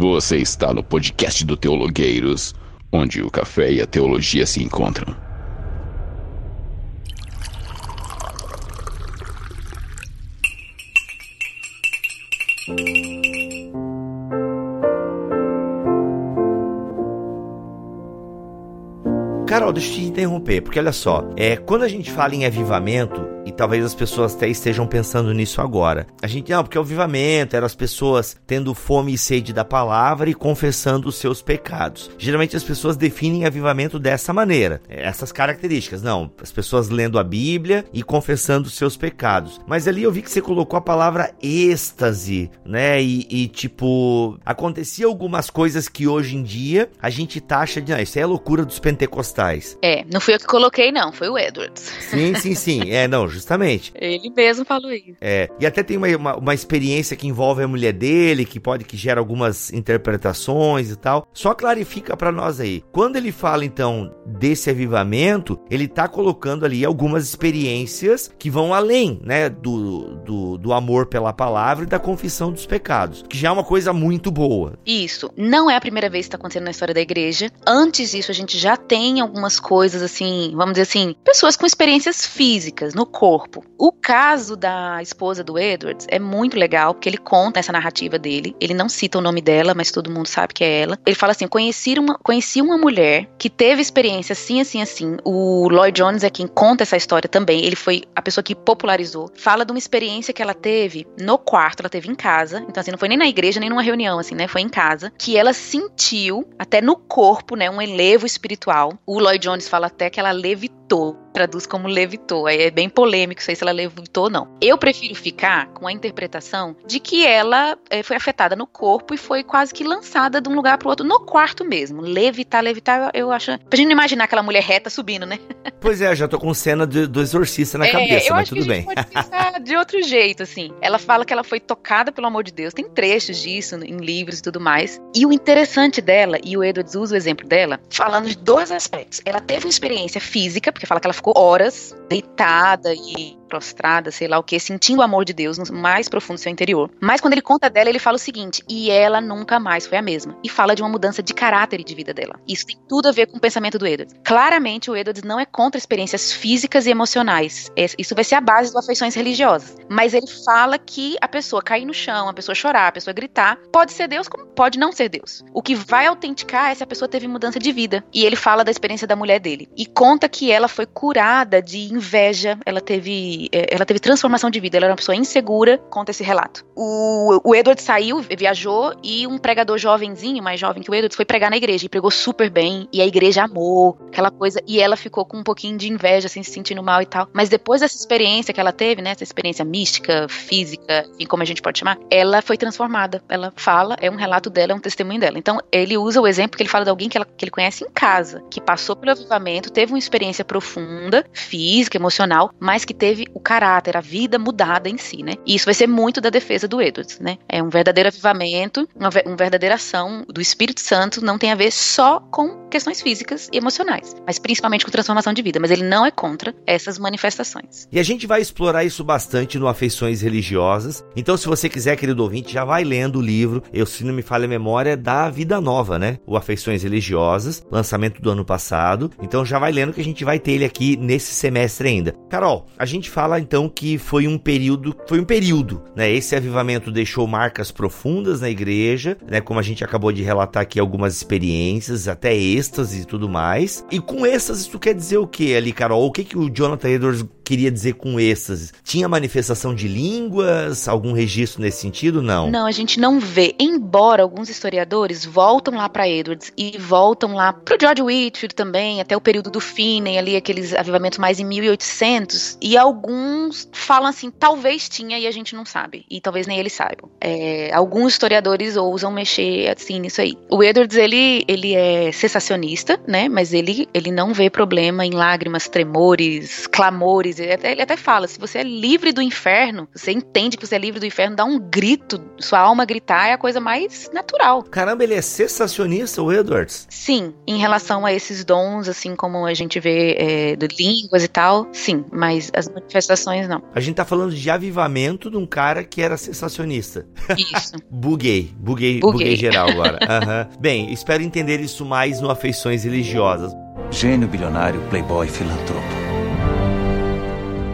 [SPEAKER 1] Você está no podcast do Teologueiros, onde o café e a teologia se encontram.
[SPEAKER 2] Carol, deixa eu te interromper, porque olha só, é, quando a gente fala em avivamento, e talvez as pessoas até estejam pensando nisso agora. A gente, não, porque o avivamento eram as pessoas tendo fome e sede da palavra e confessando os seus pecados. Geralmente as pessoas definem avivamento dessa maneira, essas características. Não, as pessoas lendo a Bíblia e confessando os seus pecados. Mas ali eu vi que você colocou a palavra êxtase, né? E, e tipo, acontecia algumas coisas que hoje em dia a gente taxa de, não, isso é a loucura dos pentecostais.
[SPEAKER 3] É, não fui eu que coloquei, não, foi o Edwards.
[SPEAKER 2] Sim, sim, sim. É, não, justamente.
[SPEAKER 3] Ele mesmo falou isso.
[SPEAKER 2] É, e até tem uma, uma, uma, experiência que envolve a mulher dele, que pode que gera algumas interpretações e tal. Só clarifica para nós aí. Quando ele fala então desse avivamento, ele tá colocando ali algumas experiências que vão além, né, do, do, do amor pela palavra e da confissão dos pecados, que já é uma coisa muito boa.
[SPEAKER 3] Isso. Não é a primeira vez que está acontecendo na história da igreja. Antes disso, a gente já tem algumas coisas assim, vamos dizer assim, pessoas com experiências físicas no corpo corpo. O caso da esposa do Edwards é muito legal, porque ele conta essa narrativa dele. Ele não cita o nome dela, mas todo mundo sabe que é ela. Ele fala assim: conheci uma, conheci uma mulher que teve experiência assim, assim, assim. O Lloyd Jones é quem conta essa história também. Ele foi a pessoa que popularizou. Fala de uma experiência que ela teve no quarto, ela teve em casa. Então, assim, não foi nem na igreja, nem numa reunião, assim, né? Foi em casa. Que ela sentiu, até no corpo, né? Um elevo espiritual. O Lloyd Jones fala até que ela levitou traduz como levitou. Aí é bem polêmico sei se ela levitou ou não. Eu prefiro ficar com a interpretação de que ela é, foi afetada no corpo e foi quase que lançada de um lugar para outro, no quarto mesmo. Levitar, levitar, eu acho. Pra gente não imaginar aquela mulher reta subindo, né?
[SPEAKER 2] Pois é, já tô com cena do, do exorcista na é, cabeça, mas tudo bem.
[SPEAKER 3] Pode pensar de outro jeito, assim. Ela fala que ela foi tocada pelo amor de Deus. Tem trechos disso em livros e tudo mais. E o interessante dela, e o Edwards usa o exemplo dela, falando de dois aspectos. Ela teve uma experiência física, porque fala que ela ficou horas deitada e you. Prostrada, sei lá o que, sentindo o amor de Deus no mais profundo do seu interior. Mas quando ele conta dela, ele fala o seguinte: e ela nunca mais foi a mesma. E fala de uma mudança de caráter e de vida dela. Isso tem tudo a ver com o pensamento do Edwards. Claramente, o Edwards não é contra experiências físicas e emocionais. Isso vai ser a base das afeições religiosas. Mas ele fala que a pessoa cair no chão, a pessoa chorar, a pessoa gritar, pode ser Deus como pode não ser Deus. O que vai autenticar é se a pessoa teve mudança de vida. E ele fala da experiência da mulher dele. E conta que ela foi curada de inveja, ela teve é, ela teve transformação de vida. Ela era uma pessoa insegura, conta esse relato. O, o Edward saiu, viajou e um pregador jovenzinho, mais jovem que o Edward, foi pregar na igreja e pregou super bem. E a igreja amou aquela coisa. E ela ficou com um pouquinho de inveja, assim, se sentindo mal e tal. Mas depois dessa experiência que ela teve, né, essa experiência mística, física, enfim, como a gente pode chamar, ela foi transformada. Ela fala, é um relato dela, é um testemunho dela. Então ele usa o exemplo que ele fala de alguém que, ela, que ele conhece em casa, que passou pelo avivamento, teve uma experiência profunda, física, emocional, mas que teve o caráter, a vida mudada em si, né? E isso vai ser muito da defesa do Edwards, né? É um verdadeiro avivamento, uma, uma verdadeira ação do Espírito Santo, não tem a ver só com questões físicas e emocionais, mas principalmente com transformação de vida. Mas ele não é contra essas manifestações.
[SPEAKER 2] E a gente vai explorar isso bastante no Afeições Religiosas. Então, se você quiser, querido ouvinte, já vai lendo o livro, eu se não me falha a memória, da Vida Nova, né? O Afeições Religiosas, lançamento do ano passado. Então já vai lendo que a gente vai ter ele aqui nesse semestre ainda. Carol, a gente fala então que foi um período, foi um período, né? Esse avivamento deixou marcas profundas na igreja, né? Como a gente acabou de relatar aqui algumas experiências, até êxtase e tudo mais. E com êxtase, isso quer dizer o que ali, Carol? O que, que o Jonathan Edwards queria dizer com êxtase? Tinha manifestação de línguas? Algum registro nesse sentido? Não.
[SPEAKER 3] Não, a gente não vê. Embora alguns historiadores voltam lá para Edwards e voltam lá pro George Whitfield também, até o período do Finney, ali aqueles avivamentos mais em 1800, e alguns falam assim, talvez tinha e a gente não sabe, e talvez nem eles saibam. É, alguns historiadores ousam mexer assim nisso aí. O Edwards, ele, ele é cessacionista, né, mas ele, ele não vê problema em lágrimas, tremores, clamores, ele até, ele até fala, se você é livre do inferno, você entende que você é livre do inferno, dá um grito, sua alma gritar é a coisa mais natural.
[SPEAKER 2] Caramba, ele é cessacionista, o Edwards?
[SPEAKER 3] Sim, em relação a esses dons, assim como a gente vê é, de línguas e tal, sim, mas as manifestações não.
[SPEAKER 2] A gente tá falando de avivamento de um cara que era cessacionista.
[SPEAKER 3] Isso.
[SPEAKER 2] buguei, buguei, buguei, buguei geral agora. Uhum. Bem, espero entender isso mais no Afeições Religiosas.
[SPEAKER 4] Gênio bilionário, playboy, filantropo.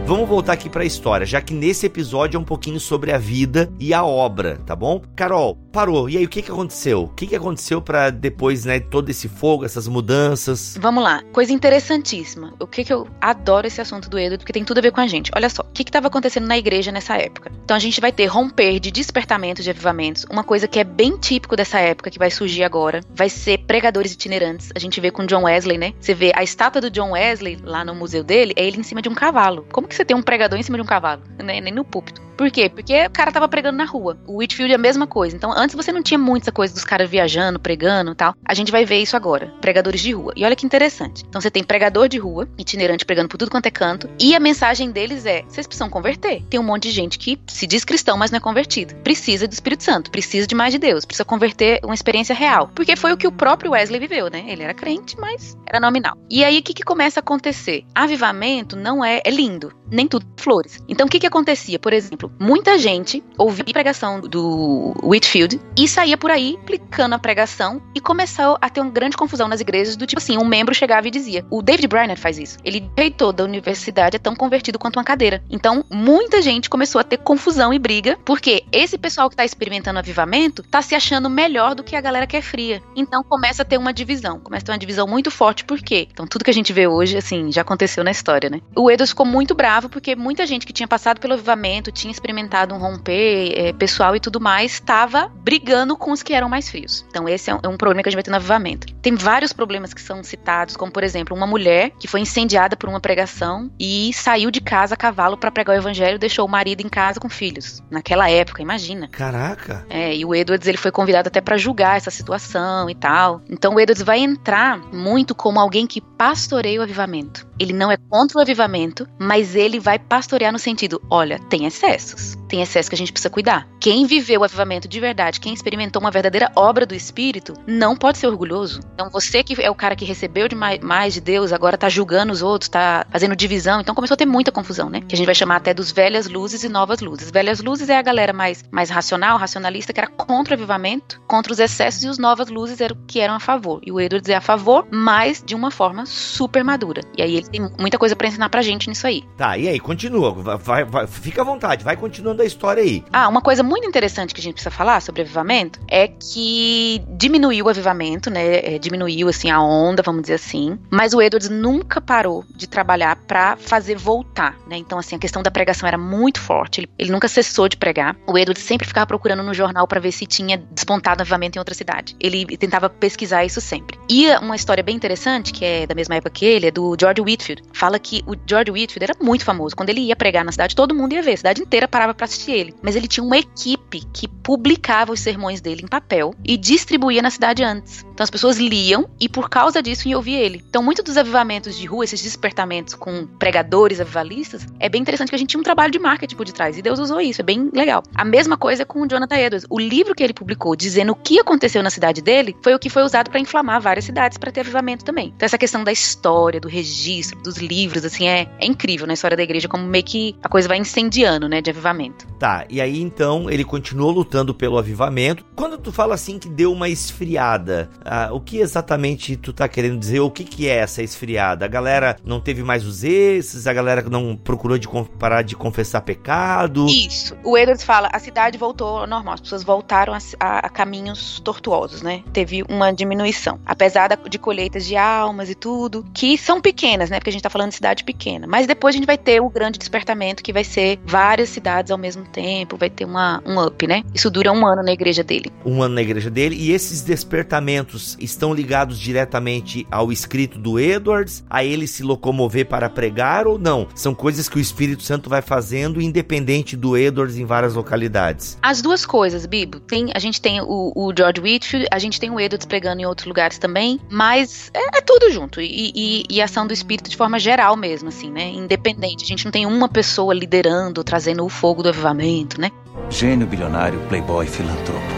[SPEAKER 2] Vamos voltar aqui para a história, já que nesse episódio é um pouquinho sobre a vida e a obra, tá bom? Carol, parou. E aí o que que aconteceu? O que que aconteceu para depois, né, todo esse fogo, essas mudanças?
[SPEAKER 3] Vamos lá. Coisa interessantíssima. O que que eu adoro esse assunto do Edward, porque tem tudo a ver com a gente. Olha só, o que que estava acontecendo na igreja nessa época? Então a gente vai ter romper de despertamentos de avivamentos, uma coisa que é bem típico dessa época que vai surgir agora, vai ser pregadores itinerantes. A gente vê com John Wesley, né? Você vê a estátua do John Wesley lá no museu dele, é ele em cima de um cavalo. Como que você tem um pregador em cima de um cavalo, né? nem no púlpito. Por quê? Porque o cara tava pregando na rua. O Whitfield é a mesma coisa. Então, antes você não tinha muita coisa dos caras viajando, pregando e tal. A gente vai ver isso agora. Pregadores de rua. E olha que interessante. Então, você tem pregador de rua, itinerante pregando por tudo quanto é canto. E a mensagem deles é: vocês precisam converter. Tem um monte de gente que se diz cristão, mas não é convertido. Precisa do Espírito Santo, precisa de mais de Deus, precisa converter uma experiência real. Porque foi o que o próprio Wesley viveu, né? Ele era crente, mas era nominal. E aí, o que, que começa a acontecer? Avivamento não é, é lindo, nem tudo flores. Então, o que, que acontecia? Por exemplo, muita gente ouvia a pregação do Whitfield e saía por aí aplicando a pregação e começou a ter uma grande confusão nas igrejas do tipo assim, um membro chegava e dizia, o David Briner faz isso, ele reitor da universidade é tão convertido quanto uma cadeira. Então, muita gente começou a ter confusão e briga, porque esse pessoal que está experimentando avivamento está se achando melhor do que a galera que é fria. Então, começa a ter uma divisão, começa a ter uma divisão muito forte, por quê? Então, tudo que a gente vê hoje, assim, já aconteceu na história, né? O Edwards ficou muito bravo porque muita gente que tinha passado pelo avivamento, tinha experimentado um romper é, pessoal e tudo mais, estava brigando com os que eram mais frios. Então, esse é um, é um, problema que a gente vai ter no avivamento. Tem vários problemas que são citados, como, por exemplo, uma mulher que foi incendiada por uma pregação e saiu de casa a cavalo para pregar o evangelho e deixou o marido em casa com filhos. Naquela época, imagina.
[SPEAKER 2] Caraca!
[SPEAKER 3] É, e o Edwards ele foi convidado até para julgar essa situação e tal. Então, o Edwards vai entrar muito como alguém que pastoreia o avivamento. Ele não é contra o avivamento, mas ele vai pastorear no sentido: olha, tem excessos. Tem excesso que a gente precisa cuidar. Quem viveu o avivamento de verdade, quem experimentou uma verdadeira obra do Espírito, não pode ser orgulhoso. Então você que é o cara que recebeu de mais, mais de Deus, agora tá julgando os outros, tá fazendo divisão. Então começou a ter muita confusão, né? Que a gente vai chamar até dos velhas luzes e novas luzes. Velhas luzes é a galera mais, mais racional, racionalista, que era contra o avivamento, contra os excessos, e os novas luzes eram que eram a favor. E o Edwards é a favor, mas de uma forma super madura. E aí ele Tem muita coisa pra ensinar pra gente nisso aí.
[SPEAKER 2] Tá, e aí, continua. Vai, vai- fica à vontade, vai continuando a história aí.
[SPEAKER 3] Ah, uma coisa muito interessante que a gente precisa falar sobre avivamento é que diminuiu o avivamento, né? é, diminuiu assim a onda, vamos dizer assim. Mas o Edwards nunca parou de trabalhar pra fazer voltar, né? Então assim a questão da pregação era muito forte. Ele, ele nunca cessou de pregar. O Edwards sempre ficava procurando no jornal pra ver se tinha despontado avivamento em outra cidade. Ele tentava pesquisar isso sempre. E uma história bem interessante que é da mesma época que ele é do George Whitfield. Fala que o George Whitfield era muito famoso. Quando ele ia pregar na cidade, todo mundo ia ver. A cidade inteira parava pra assistir ele. Mas ele tinha uma equipe que publicava os sermões dele em papel e distribuía na cidade antes. Então as pessoas liam e por causa disso iam ouvir ele. Então muitos dos avivamentos de rua, esses despertamentos com pregadores avivalistas, é bem interessante que a gente tinha um trabalho de marketing por detrás e Deus usou isso, é bem legal. A mesma coisa com o Jonathan Edwards. O livro que ele publicou dizendo o que aconteceu na cidade dele foi o que foi usado para inflamar várias cidades para ter avivamento também. Então essa questão da história, do registro, dos livros, assim, é, é incrível na história da igreja como meio que a coisa vai incendiando, né, de avivamento.
[SPEAKER 2] Tá, e aí então ele continuou lutando pelo avivamento. Quando tu fala assim que deu uma esfriada, ah, o que exatamente tu tá querendo dizer? O que que é essa esfriada? A galera não teve mais os esses, a galera não procurou de parar de confessar pecado.
[SPEAKER 3] Isso. O Edwards fala, a cidade voltou ao normal, as pessoas voltaram a, a- a caminhos tortuosos, né? Teve uma diminuição. Apesar da- de colheitas de almas e tudo, que são pequenas, né? Porque a gente tá falando de cidade pequena. Mas depois a gente vai ter o grande despertamento, que vai ser várias cidades ao mesmo tempo, vai ter uma, um up, né? Isso dura um ano na igreja dele.
[SPEAKER 2] um ano na igreja dele, e esses despertamentos estão ligados diretamente ao escrito do Edwards, a ele se locomover para pregar ou não? São coisas que o Espírito Santo vai fazendo independente do Edwards em várias localidades.
[SPEAKER 3] As duas coisas, Bibo. Tem, a gente tem o, o George Whitfield, a gente tem o Edwards pregando em outros lugares também, mas é, é tudo junto. E, e, e ação do Espírito de forma geral mesmo, assim, né? Independente. A gente não tem uma pessoa liderando, trazendo o fogo do avivamento, né?
[SPEAKER 4] Gênio bilionário, playboy, filantropo.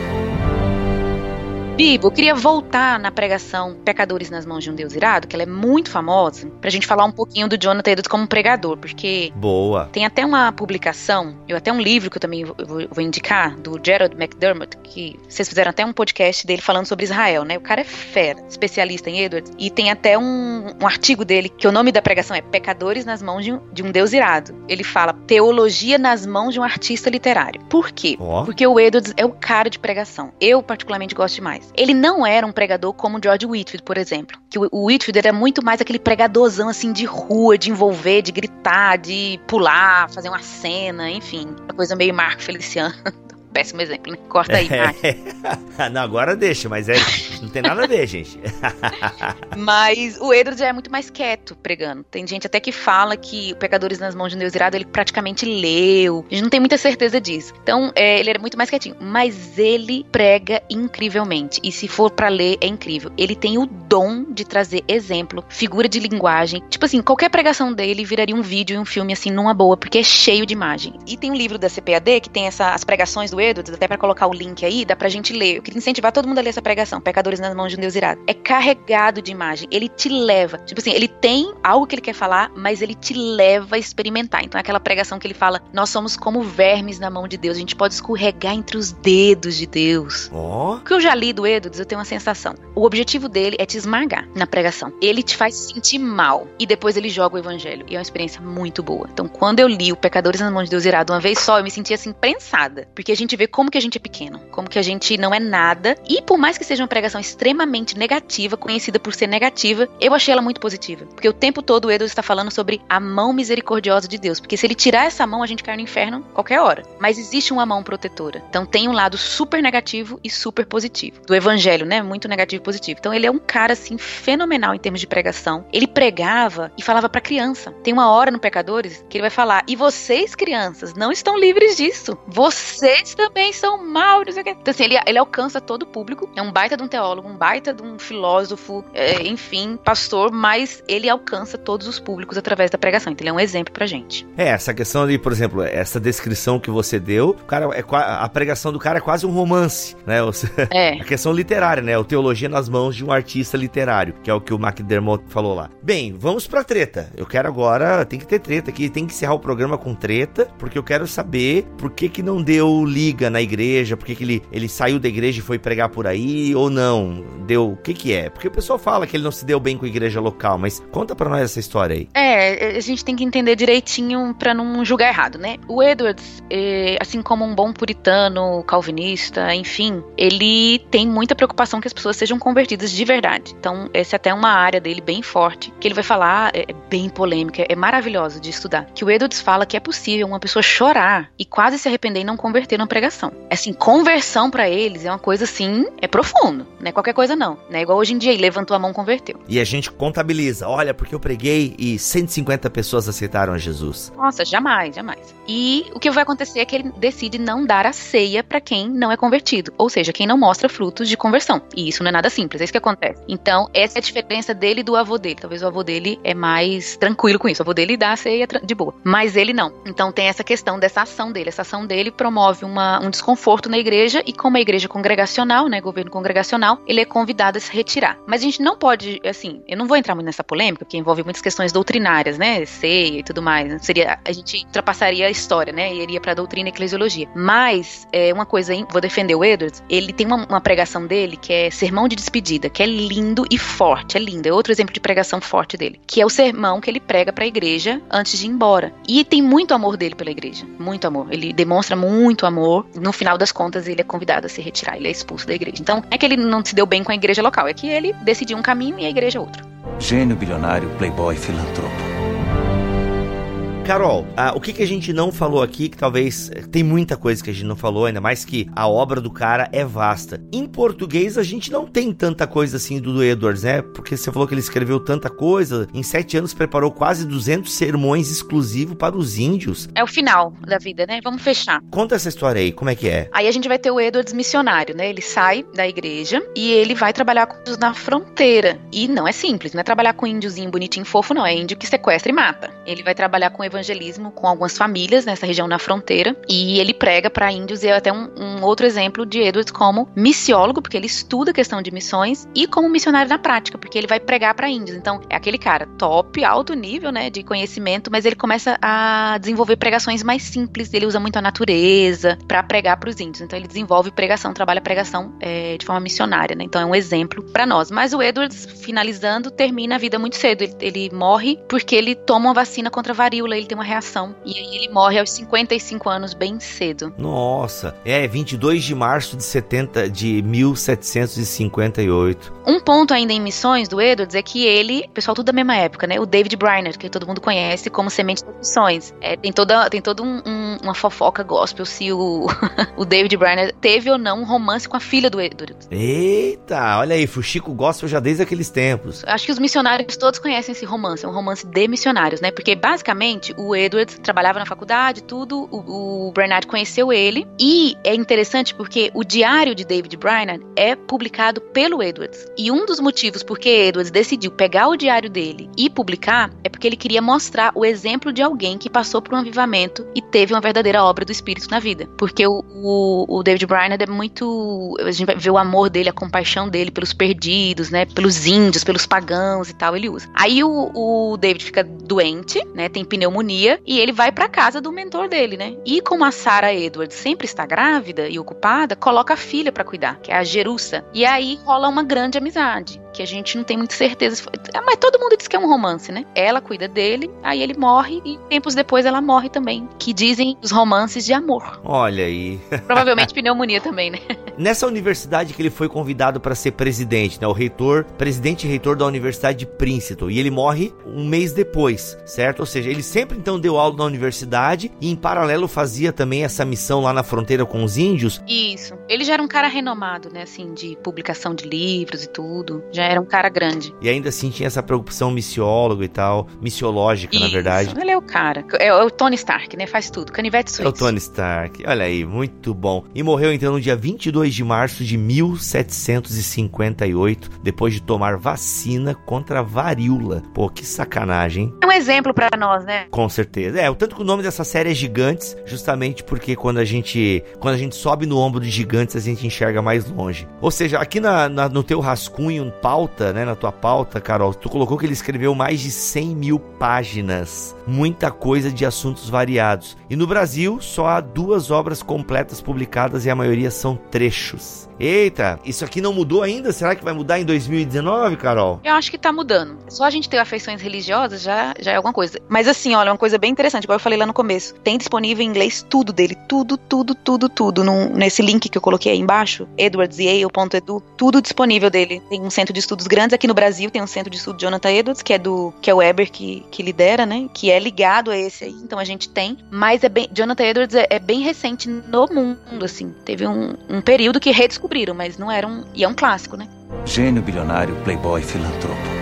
[SPEAKER 3] Bibo, eu queria voltar na pregação Pecadores nas Mãos de um Deus Irado, que ela é muito famosa, pra gente falar um pouquinho do Jonathan Edwards como pregador, porque
[SPEAKER 2] Boa.
[SPEAKER 3] Tem até uma publicação, eu até um livro que eu também vou, vou- indicar, do Gerald McDermott, que vocês fizeram até um podcast dele falando sobre Israel, né? O cara é fera, especialista em Edwards. E tem até um, um artigo dele, que o nome da pregação é Pecadores nas Mãos de um, de um Deus Irado. Ele fala Teologia nas Mãos de um Artista Literário. Por quê?
[SPEAKER 2] Ó.
[SPEAKER 3] Porque o Edwards é o cara de pregação. Eu, particularmente, gosto demais. Ele não era um pregador como George Whitfield, por exemplo. Que o, o Whitfield era muito mais aquele pregadorzão, assim, de rua, de envolver, de gritar, de pular, fazer uma cena, enfim. Uma coisa meio Marco Feliciano. Péssimo exemplo, né? Corta aí, Marco.
[SPEAKER 2] não, agora deixa, mas é, não tem nada a ver, gente.
[SPEAKER 3] Mas o Edwards já é muito mais quieto pregando. Tem gente até que fala que o Pecadores nas Mãos de um Deus Irado ele praticamente leu. A gente não tem muita certeza disso. Então, é, ele era muito mais quietinho. Mas ele prega incrivelmente. E se for pra ler, é incrível. Ele tem o dom de trazer exemplo, figura de linguagem. Tipo assim, qualquer pregação dele viraria um vídeo e um filme assim numa boa, porque é cheio de imagem. E tem um livro da CPAD que tem essa, as pregações do Edwards, até pra colocar o link aí, dá pra gente ler. Eu queria incentivar todo mundo a ler essa pregação, Pecadores nas Mãos de um Deus Irado. É carregado de imagem. Ele te leva. Tipo assim, ele tem algo que ele quer falar, mas ele te leva a experimentar. Então é aquela pregação que ele fala: Nós somos como vermes na mão de Deus. A gente pode escorregar entre os dedos de Deus.
[SPEAKER 2] Ó.
[SPEAKER 3] O que eu já li do Edwards, eu tenho uma sensação. O objetivo dele é te esmagar na pregação. Ele te faz sentir mal. E depois ele joga o evangelho. E é uma experiência muito boa. Então, quando eu li o Pecadores nas Mãos de Deus Irado uma vez só, eu me senti assim, prensada. Porque a gente vê como que a gente é pequeno. Como que a gente não é nada. E por mais que seja uma pregação extremamente negativa, conhecida por ser negativa, eu achei ela muito positiva. Porque o tempo todo o Edwards está falando sobre a mão misericordiosa de Deus. Porque se ele tirar essa mão, a gente cai no inferno qualquer hora. Mas existe uma mão protetora. Então tem um lado super negativo e super positivo. Do evangelho, né? Muito negativo e positivo. Então ele é um cara, assim, fenomenal em termos de pregação. Ele pregava e falava pra criança. Tem uma hora no Pecadores que ele vai falar: E vocês, crianças, não estão livres disso. Vocês também são maus, não sei o quê. Então, assim, ele, ele alcança todo o público. É um baita de um teólogo, um baita de um filósofo, é, enfim, pastor, mas ele alcança todos os públicos através da pregação. Então ele é um exemplo pra gente.
[SPEAKER 2] É, essa questão ali, por exemplo, essa descrição que você deu, o cara é, a pregação do cara é quase um romance, né?
[SPEAKER 3] É.
[SPEAKER 2] A questão literária, né? O teologia nas mãos de um artista literário, que é o que o McDermott falou lá. Bem, vamos pra treta. Eu quero agora, tem que ter treta aqui, tem que encerrar o programa com treta, porque eu quero saber por que que não deu liga na igreja, por que ele, ele saiu da igreja e foi pregar por aí, ou não. deu. O que que é? Porque o pessoal fala que ele não se deu bem com a igreja local, mas conta pra nós essa história aí.
[SPEAKER 3] É, a gente tem que entender direitinho pra não julgar errado, né? O Edwards, eh, assim como um bom puritano, calvinista, enfim, ele tem muita preocupação que as pessoas sejam convertidas de verdade. Então, essa é até uma área dele bem forte, que ele vai falar, é, é bem polêmica, é maravilhoso de estudar. Que o Edwards fala que é possível uma pessoa chorar e quase se arrepender e não converter numa pregação. Assim, conversão pra eles é uma coisa assim, é profundo, não é qualquer coisa não. Não é igual hoje em dia, ele levantou a mão converteu.
[SPEAKER 2] E a gente contabiliza, olha, porque eu preguei e 150 pessoas aceitaram Jesus.
[SPEAKER 3] Nossa, jamais, jamais. E o que vai acontecer é que ele decide não dar a ceia pra quem não é convertido, ou seja, quem não mostra frutos de conversão. E isso não é nada simples, é isso que acontece. Então, essa é a diferença dele e do avô dele. Talvez o avô dele é mais tranquilo com isso. O avô dele dá a ceia de boa, mas ele não. Então tem essa questão dessa ação dele. Essa ação dele promove uma- um desconforto na igreja e como é igreja congregacional, né, governo congregacional, ele é convidado a se retirar. Mas a gente não pode, assim, eu não vou entrar muito nessa polêmica, porque envolve muitas questões doutrinárias, né, ceia e tudo mais. né? Seria, a gente ultrapassaria a história, né, e iria pra doutrina e eclesiologia. Mas, é, uma coisa, hein, vou defender o Edwards, ele tem uma, uma pregação dele que é sermão de despedida, que é lindo e forte, é lindo. É outro exemplo de pregação forte dele, que é o sermão que ele prega pra igreja antes de ir embora. E tem muito amor dele pela igreja, muito amor. Ele demonstra muito amor. No final das contas, ele é convidado a se retirar, ele é expulso da igreja. Então, é que ele não se deu bem com a igreja local, é que ele decidiu um caminho e a igreja outro.
[SPEAKER 4] Gênio bilionário, playboy, filantropo.
[SPEAKER 2] Carol, ah, o que, que a gente não falou aqui, que talvez eh, tem muita coisa que a gente não falou, ainda mais que a obra do cara é vasta. Em português, a gente não tem tanta coisa assim do Edwards, né? Porque você falou que ele escreveu tanta coisa, em sete anos preparou quase 200 sermões exclusivos para os índios.
[SPEAKER 3] É o final da vida, né? Vamos fechar.
[SPEAKER 2] Conta essa história aí, como é que é?
[SPEAKER 3] Aí a gente vai ter o Edwards missionário, né? Ele sai da igreja e ele vai trabalhar com índios na fronteira. E não é simples, não é trabalhar com índiozinho bonitinho fofo, não. É índio que sequestra e mata. Ele vai trabalhar com evangelismo com algumas famílias nessa região na fronteira. E ele prega para índios. E é até um, um outro exemplo de Edwards como missiólogo, porque ele estuda a questão de missões, e como missionário na prática, porque ele vai pregar para índios. Então é aquele cara top, alto nível, né? De conhecimento, mas ele começa a desenvolver pregações mais simples. Ele usa muito a natureza para pregar para os índios. Então ele desenvolve pregação, trabalha pregação é, de forma missionária, né? Então é um exemplo para nós. Mas o Edwards, finalizando, termina a vida muito cedo. Ele, ele morre porque ele toma uma vacina contra a varíola, ele tem uma reação. E aí ele morre aos 55 anos, bem cedo.
[SPEAKER 2] Nossa, é 22 de março de 70 de 1758.
[SPEAKER 3] Um ponto ainda em missões do Edwards é que ele, pessoal tudo da mesma época, né? O David Briner, que todo mundo conhece como semente das missões. É, tem toda, tem toda um, um, uma fofoca gospel se o, o David Briner teve ou não um romance com a filha do Edwards.
[SPEAKER 2] Eita, olha aí, Fuxico gospel já desde aqueles tempos.
[SPEAKER 3] Acho que os missionários todos conhecem esse romance, é um romance de missionários, né? Porque basicamente o Edwards trabalhava na faculdade, tudo, o, o conheceu ele, e é interessante porque o diário de David Briner é publicado pelo Edwards. E um dos motivos por que Edwards decidiu pegar o diário dele e publicar é porque ele queria mostrar o exemplo de alguém que passou por um avivamento e teve uma verdadeira obra do Espírito na vida. Porque o, o, o David Briner é muito. A gente ver o amor dele, a compaixão dele pelos perdidos, né? Pelos índios, pelos pagãos e tal, ele usa. Aí o, o David fica doente, né? Tem pneumonia e ele vai pra casa do mentor dele, né? E como a Sarah Edwards sempre está grávida e ocupada, coloca a filha pra cuidar, que é a Jerusa. E aí rola uma grande amizade, que a gente não tem muita certeza. Ah, Mas todo mundo diz que é um romance, né? Ela cuida dele, aí ele morre e tempos depois ela morre também, que dizem os romances de amor.
[SPEAKER 2] Olha aí.
[SPEAKER 3] Provavelmente pneumonia também, né?
[SPEAKER 2] Nessa universidade que ele foi convidado para ser presidente, né? O reitor, presidente e reitor da Universidade de Princeton. E ele morre um mês depois, certo? Ou seja, ele sempre então deu aula na universidade e em paralelo fazia também essa missão lá na fronteira com os índios.
[SPEAKER 3] Isso. Ele já era um cara renomado, né? Assim, de publicação de livros e tudo. Já era um cara grande.
[SPEAKER 2] E ainda assim tinha essa preocupação missiólogo e tal, missiológica, na
[SPEAKER 3] Isso.
[SPEAKER 2] verdade.
[SPEAKER 3] Ele é o cara. É o Tony Stark, né? Faz tudo. Canivete
[SPEAKER 2] É
[SPEAKER 3] suíço.
[SPEAKER 2] o Tony Stark. Olha aí, muito bom. E morreu então no dia 22 de março de 1758, depois de tomar vacina contra a varíola. Pô, que sacanagem?
[SPEAKER 3] É um exemplo pra nós, né?
[SPEAKER 2] Com certeza. É, o tanto que o nome dessa série é Gigantes, justamente porque quando a gente quando a gente sobe no ombro de gigantes, a gente enxerga mais longe. Ou seja, aqui na, na- no teu rascunho, pauta, né, na tua pauta, Carol, tu colocou que ele escreveu mais de 100 mil páginas. Muita coisa de assuntos variados. E no Brasil, só há duas obras completas publicadas e a maioria são trechos. Eita, isso aqui não mudou ainda? Será que vai mudar em 2019, Carol?
[SPEAKER 3] Eu acho que tá mudando. Só a gente ter afeições religiosas já, já é alguma coisa. Mas assim, olha, uma coisa bem interessante, igual eu falei lá no começo. Tem disponível em inglês tudo dele. Tudo, tudo, tudo, tudo. Num, nesse link que eu coloquei aí embaixo, edwardsyale.edu, tudo disponível dele. Tem um centro de estudos grandes aqui no Brasil, tem um centro de estudo Jonathan Edwards, que é do que é o Weber que, que lidera, né? Que é ligado a esse aí. Então a gente tem. Mas é bem. Jonathan Edwards é, é bem recente no mundo, assim. Teve um, um período que redescobriram, mas não era um. E é um clássico, né?
[SPEAKER 4] Gênio bilionário, playboy, filantropo.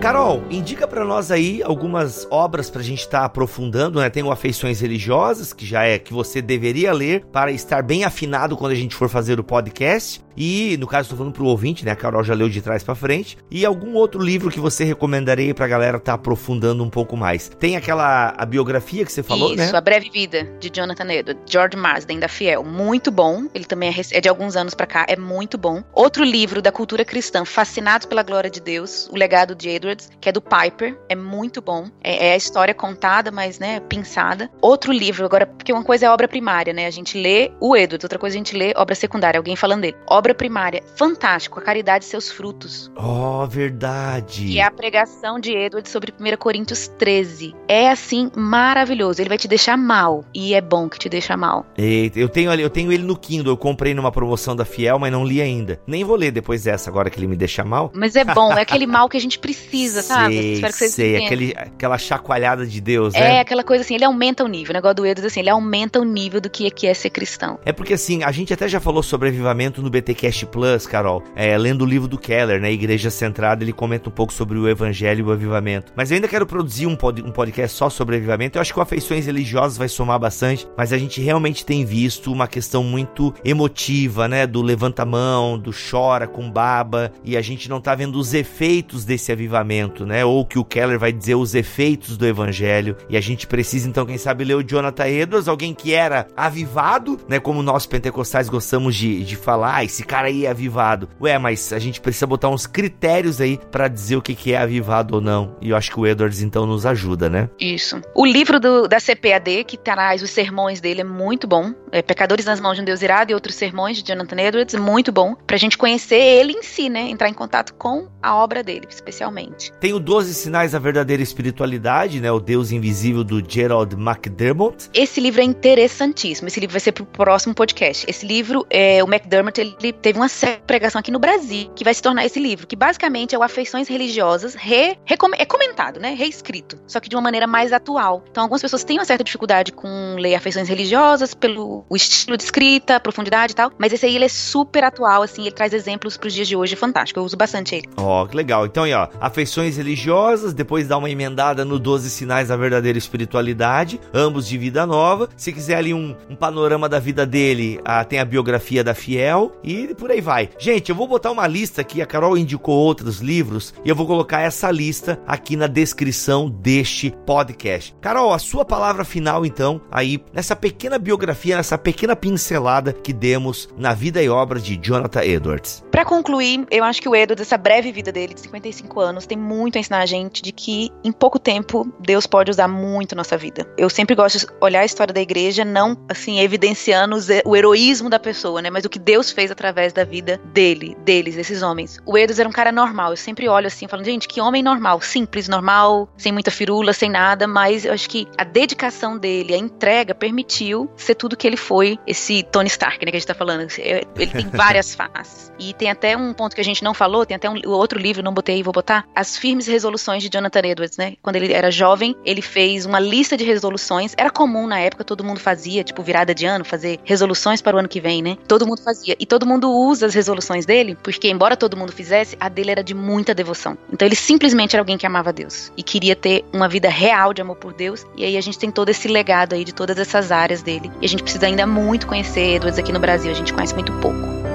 [SPEAKER 2] Carol, indica pra nós aí algumas obras pra gente estar tá aprofundando, né? Tem o Afeições Religiosas, que já é que você deveria ler para estar bem afinado quando a gente for fazer o podcast. E, no caso, estou falando pro ouvinte, né? A Carol já leu de trás para frente. E algum outro livro que você recomendaria pra galera estar tá aprofundando um pouco mais. Tem aquela a biografia que você falou,
[SPEAKER 3] Isso,
[SPEAKER 2] né?
[SPEAKER 3] Isso, A Breve Vida, de Jonathan Edwards. George Marsden, da Fiel. Muito bom. Ele também é, é de alguns anos pra cá. É muito bom. Outro livro da cultura cristã, Fascinados pela Glória de Deus, O Legado de Edwards, que é do Piper. É muito bom. É, é a história contada, mas, né, pensada. Outro livro, agora, porque uma coisa é obra primária, né? A gente lê o Edwards, outra coisa a gente lê obra secundária, alguém falando dele. Obra primária, fantástico, a caridade e seus frutos.
[SPEAKER 2] Oh, verdade.
[SPEAKER 3] E é a pregação de Edward sobre 1 Coríntios 13. É assim maravilhoso. Ele vai te deixar mal e é bom que te deixa mal.
[SPEAKER 2] Eita, eu tenho eu tenho ele no Kindle, eu comprei numa promoção da Fiel, mas não li ainda. Nem vou ler depois dessa agora que ele me deixa mal.
[SPEAKER 3] Mas é bom, é aquele mal que a gente precisa, sabe?
[SPEAKER 2] Sei,
[SPEAKER 3] Espero que vocês
[SPEAKER 2] sei, aquele, aquela chacoalhada de Deus, né?
[SPEAKER 3] É aquela coisa assim, ele aumenta o nível. O negócio do Edward assim, ele aumenta o nível do que é, que é ser cristão.
[SPEAKER 2] É porque assim, a gente até já falou sobre avivamento no BTcast Plus, Carol. É, lendo o livro do Keller, né? Igreja Centrada, ele comenta um pouco sobre o evangelho e o avivamento. Mas eu ainda quero produzir um, pod, um podcast só sobre avivamento. Eu acho que o Afeições Religiosas vai somar bastante, mas a gente realmente tem visto uma questão muito emotiva, né? Do levanta a mão, do chora com baba, e a gente não tá vendo os efeitos desse avivamento, né? Ou que o Keller vai dizer os efeitos do evangelho. E a gente precisa, então, quem sabe, ler o Jonathan Edwards, alguém que era avivado, né? Como nós pentecostais gostamos de, de falar, ah, esse cara aí é avivado. Ué, mas a gente precisa botar uns critérios aí para dizer o que, que é avivado ou não. E eu acho que o Edwards, então, nos ajuda, né?
[SPEAKER 3] Isso. O livro do, da CPAD, que traz os sermões dele, é muito bom. É Pecadores nas Mãos de um Deus Irado e outros sermões de Jonathan Edwards, muito bom. Pra gente conhecer ele em si, né? Entrar em contato com a obra dele, especialmente.
[SPEAKER 2] Tem o 12 Sinais da Verdadeira Espiritualidade, né? O Deus Invisível do Gerald McDermott.
[SPEAKER 3] Esse livro é interessantíssimo. Esse livro vai ser pro próximo podcast. Esse livro, é, o McDermott, ele teve uma pregação aqui no Brasil, que vai se tornar esse livro, que basicamente é o Afeições Religiosas, re, recom- é comentado, né? Reescrito. Só que de uma maneira mais atual. Então, algumas pessoas têm uma certa dificuldade com ler Afeições Religiosas, pelo o estilo de escrita, profundidade e tal. Mas esse aí, ele é super atual, assim, ele traz exemplos pros dias de hoje, fantástico. Eu uso bastante ele.
[SPEAKER 2] Ó, que legal. Então aí, ó, afeições religiosas, depois dá uma emendada no 12 Sinais da Verdadeira Espiritualidade, ambos de vida nova. Se quiser ali um, um panorama da vida dele, ah, tem a biografia da Fiel e por aí vai. Gente, eu vou botar uma lista aqui, a Carol indicou outros livros e eu vou colocar essa lista aqui na descrição deste podcast. Carol, a sua palavra final então, aí nessa pequena biografia, nessa pequena pincelada que demos na vida e obra de Jonathan Edwards.
[SPEAKER 3] Pra concluir, eu acho que o Edward, essa breve vida dele, de 55 anos, tem muito a ensinar a gente de que em pouco tempo Deus pode usar muito nossa vida. Eu sempre gosto de olhar a história da igreja, não assim, evidenciando o heroísmo da pessoa, né? Mas o que Deus fez através da vida dele, deles, desses homens. O Edwards era um cara normal. Eu sempre olho assim, falando, gente, que homem normal, simples, normal, sem muita firula, sem nada, mas eu acho que a dedicação dele, a entrega, permitiu ser tudo que ele foi, esse Tony Stark, né, que a gente tá falando. Ele tem várias faces. E tem até um ponto que a gente não falou, tem até um outro livro, não botei, vou botar, As Firmes Resoluções de Jonathan Edwards, né? Quando ele era jovem, ele fez uma lista de resoluções. Era comum na época, todo mundo fazia, tipo, virada de ano, fazer resoluções para o ano que vem, né? Todo mundo fazia. E todo mundo usa as resoluções dele, porque embora todo mundo fizesse, a dele era de muita devoção. Então ele simplesmente era alguém que amava Deus e queria ter uma vida real de amor por Deus. E aí a gente tem todo esse legado aí de todas essas áreas dele. E a gente precisa ainda muito conhecer Edwards aqui no Brasil, a gente conhece muito pouco.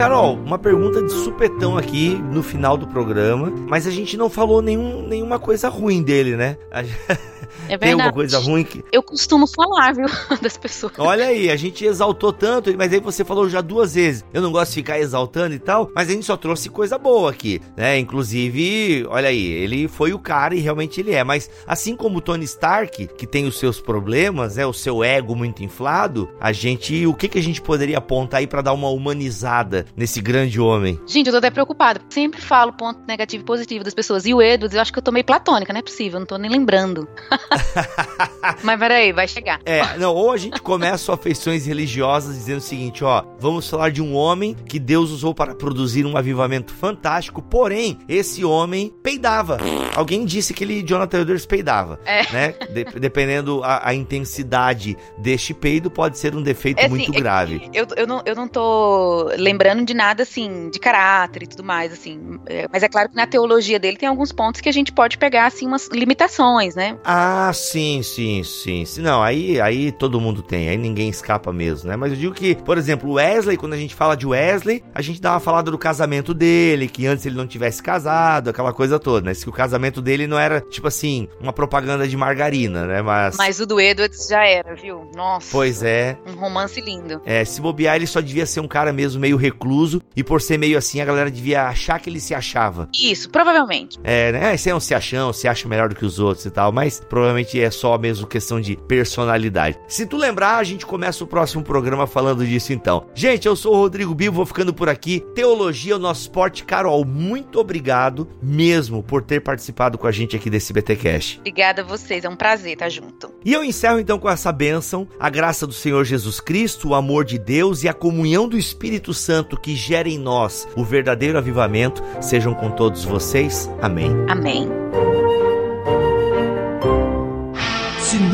[SPEAKER 2] Carol, uma pergunta de supetão aqui no final do programa, mas a gente não falou nenhum, nenhuma coisa ruim dele, né? A gente-
[SPEAKER 3] É
[SPEAKER 2] Tem alguma
[SPEAKER 3] verdade.
[SPEAKER 2] coisa ruim que.
[SPEAKER 3] Eu costumo falar, viu, das pessoas.
[SPEAKER 2] Olha aí, a gente exaltou tanto, mas aí você falou já duas vezes. Eu não gosto de ficar exaltando e tal, mas a gente só trouxe coisa boa aqui, né? Inclusive, olha aí, ele foi o cara e realmente ele é. Mas assim como o Tony Stark, que tem os seus problemas, né? O seu ego muito inflado, a gente, o que que a gente poderia apontar aí pra dar uma humanizada nesse grande homem?
[SPEAKER 3] Gente, eu tô até preocupada. Sempre falo ponto negativo e positivo das pessoas. E o Edwards, eu acho que eu tô meio platônica, não é possível, eu não tô nem lembrando. Mas peraí, vai chegar.
[SPEAKER 2] É, não, ou a gente começa afeições religiosas dizendo o seguinte, ó, vamos falar de um homem que Deus usou para produzir um avivamento fantástico, porém, esse homem peidava. Alguém disse que ele, Jonathan Edwards, peidava,
[SPEAKER 3] É.
[SPEAKER 2] né? De- dependendo a, a intensidade deste peido, pode ser um defeito
[SPEAKER 3] É assim,
[SPEAKER 2] muito
[SPEAKER 3] é
[SPEAKER 2] grave.
[SPEAKER 3] Eu, eu, não, eu não tô lembrando de nada, assim, de caráter e tudo mais, assim. É, mas é claro que na teologia dele tem alguns pontos que a gente pode pegar, assim, umas limitações, né?
[SPEAKER 2] Ah, sim, sim, sim. sim. Não, aí, aí todo mundo tem, aí ninguém escapa mesmo, né? Mas eu digo que, por exemplo, o Wesley, quando a gente fala de Wesley, a gente dá uma falada do casamento dele, que antes ele não tivesse casado, aquela coisa toda, né? Que o casamento dele não era, tipo assim, uma propaganda de margarina, né? Mas.
[SPEAKER 3] Mas o do Edwards já era, viu? Nossa.
[SPEAKER 2] Pois é.
[SPEAKER 3] Um romance lindo.
[SPEAKER 2] É, se bobear, ele só devia ser um cara mesmo meio recluso, e por ser meio assim, a galera devia achar que ele se achava.
[SPEAKER 3] Isso, provavelmente.
[SPEAKER 2] É, né? Esse é um se achão, se acha melhor do que os outros e tal, mas provavelmente é só mesmo questão de personalidade. Se tu lembrar, a gente começa o próximo programa falando disso então. Gente, eu sou o Rodrigo Bibo, vou ficando por aqui. Teologia é o nosso esporte. Carol, muito obrigado mesmo por ter participado com a gente aqui desse BTcast.
[SPEAKER 3] Obrigada a vocês, é um prazer estar junto.
[SPEAKER 2] E eu encerro então com essa bênção, a graça do Senhor Jesus Cristo, o amor de Deus e a comunhão do Espírito Santo que gera em nós o verdadeiro avivamento sejam com todos vocês. Amém.
[SPEAKER 3] Amém.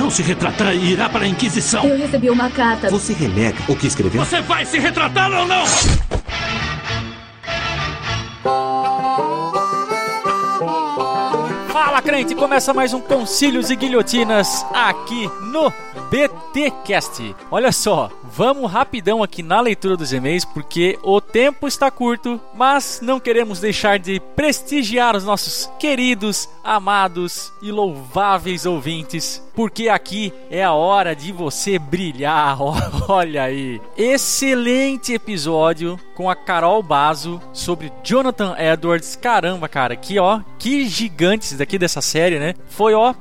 [SPEAKER 8] Não se retratar, irá para a Inquisição.
[SPEAKER 9] Eu recebi uma carta.
[SPEAKER 4] Você renega o que escreveu?
[SPEAKER 8] Você vai se retratar ou não?
[SPEAKER 10] Fala, crente! Começa mais um Concílios e Guilhotinas aqui no BTcast. Olha só, vamos rapidão aqui na leitura dos e-mails porque o tempo está curto, mas não queremos deixar de prestigiar os nossos queridos, amados e louváveis ouvintes, porque aqui é a hora de você brilhar. Olha aí, excelente episódio com a Carol Bazo sobre Jonathan Edwards. Caramba, cara, que ó, que gigantes daqui dessa série, né? Foi ó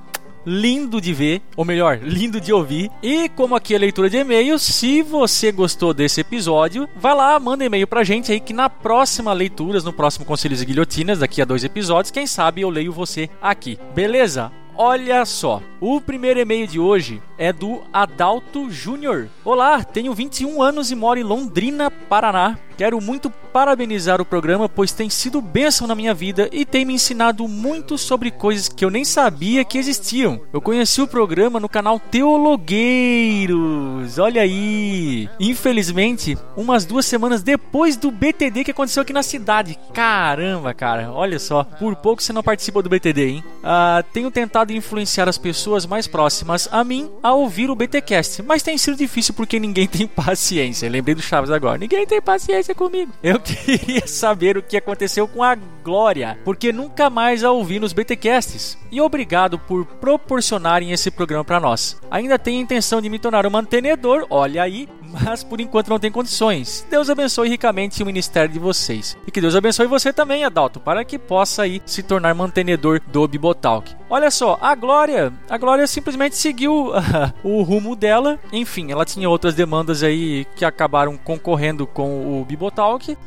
[SPEAKER 10] lindo de ver, ou melhor, lindo de ouvir. E como aqui é leitura de e-mails, se você gostou desse episódio, vai lá, manda e-mail pra gente aí que na próxima leituras, no próximo Conselhos e Guilhotinas, daqui a dois episódios, quem sabe eu leio você aqui. Beleza? Olha só, o primeiro e-mail de hoje é do Adalto Júnior. Olá, tenho 21 anos e moro em Londrina, Paraná. Quero muito parabenizar o programa, pois tem sido bênção na minha vida e tem me ensinado muito sobre coisas que eu nem sabia que existiam. Eu conheci o programa no canal Teologueiros, olha aí. Infelizmente, umas duas semanas depois do BTD que aconteceu aqui na cidade. Caramba, cara, olha só. Por pouco você não participou do BTD, hein? Ah, tenho tentado influenciar as pessoas mais próximas a mim a ouvir o BTcast, mas tem sido difícil porque ninguém tem paciência. Lembrei do Chaves agora. Ninguém tem paciência comigo. Eu queria saber o que aconteceu com a Glória, porque nunca mais a ouvi nos BTcasts. E obrigado por proporcionarem esse programa para nós. Ainda tenho a intenção de me tornar um mantenedor, olha aí, mas por enquanto não tem condições. Deus abençoe ricamente o ministério de vocês. E que Deus abençoe você também, Adalto, para que possa aí se tornar mantenedor do Bibotalk. Olha só, a Glória, a Glória simplesmente seguiu o rumo dela. Enfim, ela tinha outras demandas aí que acabaram concorrendo com o Bibotalk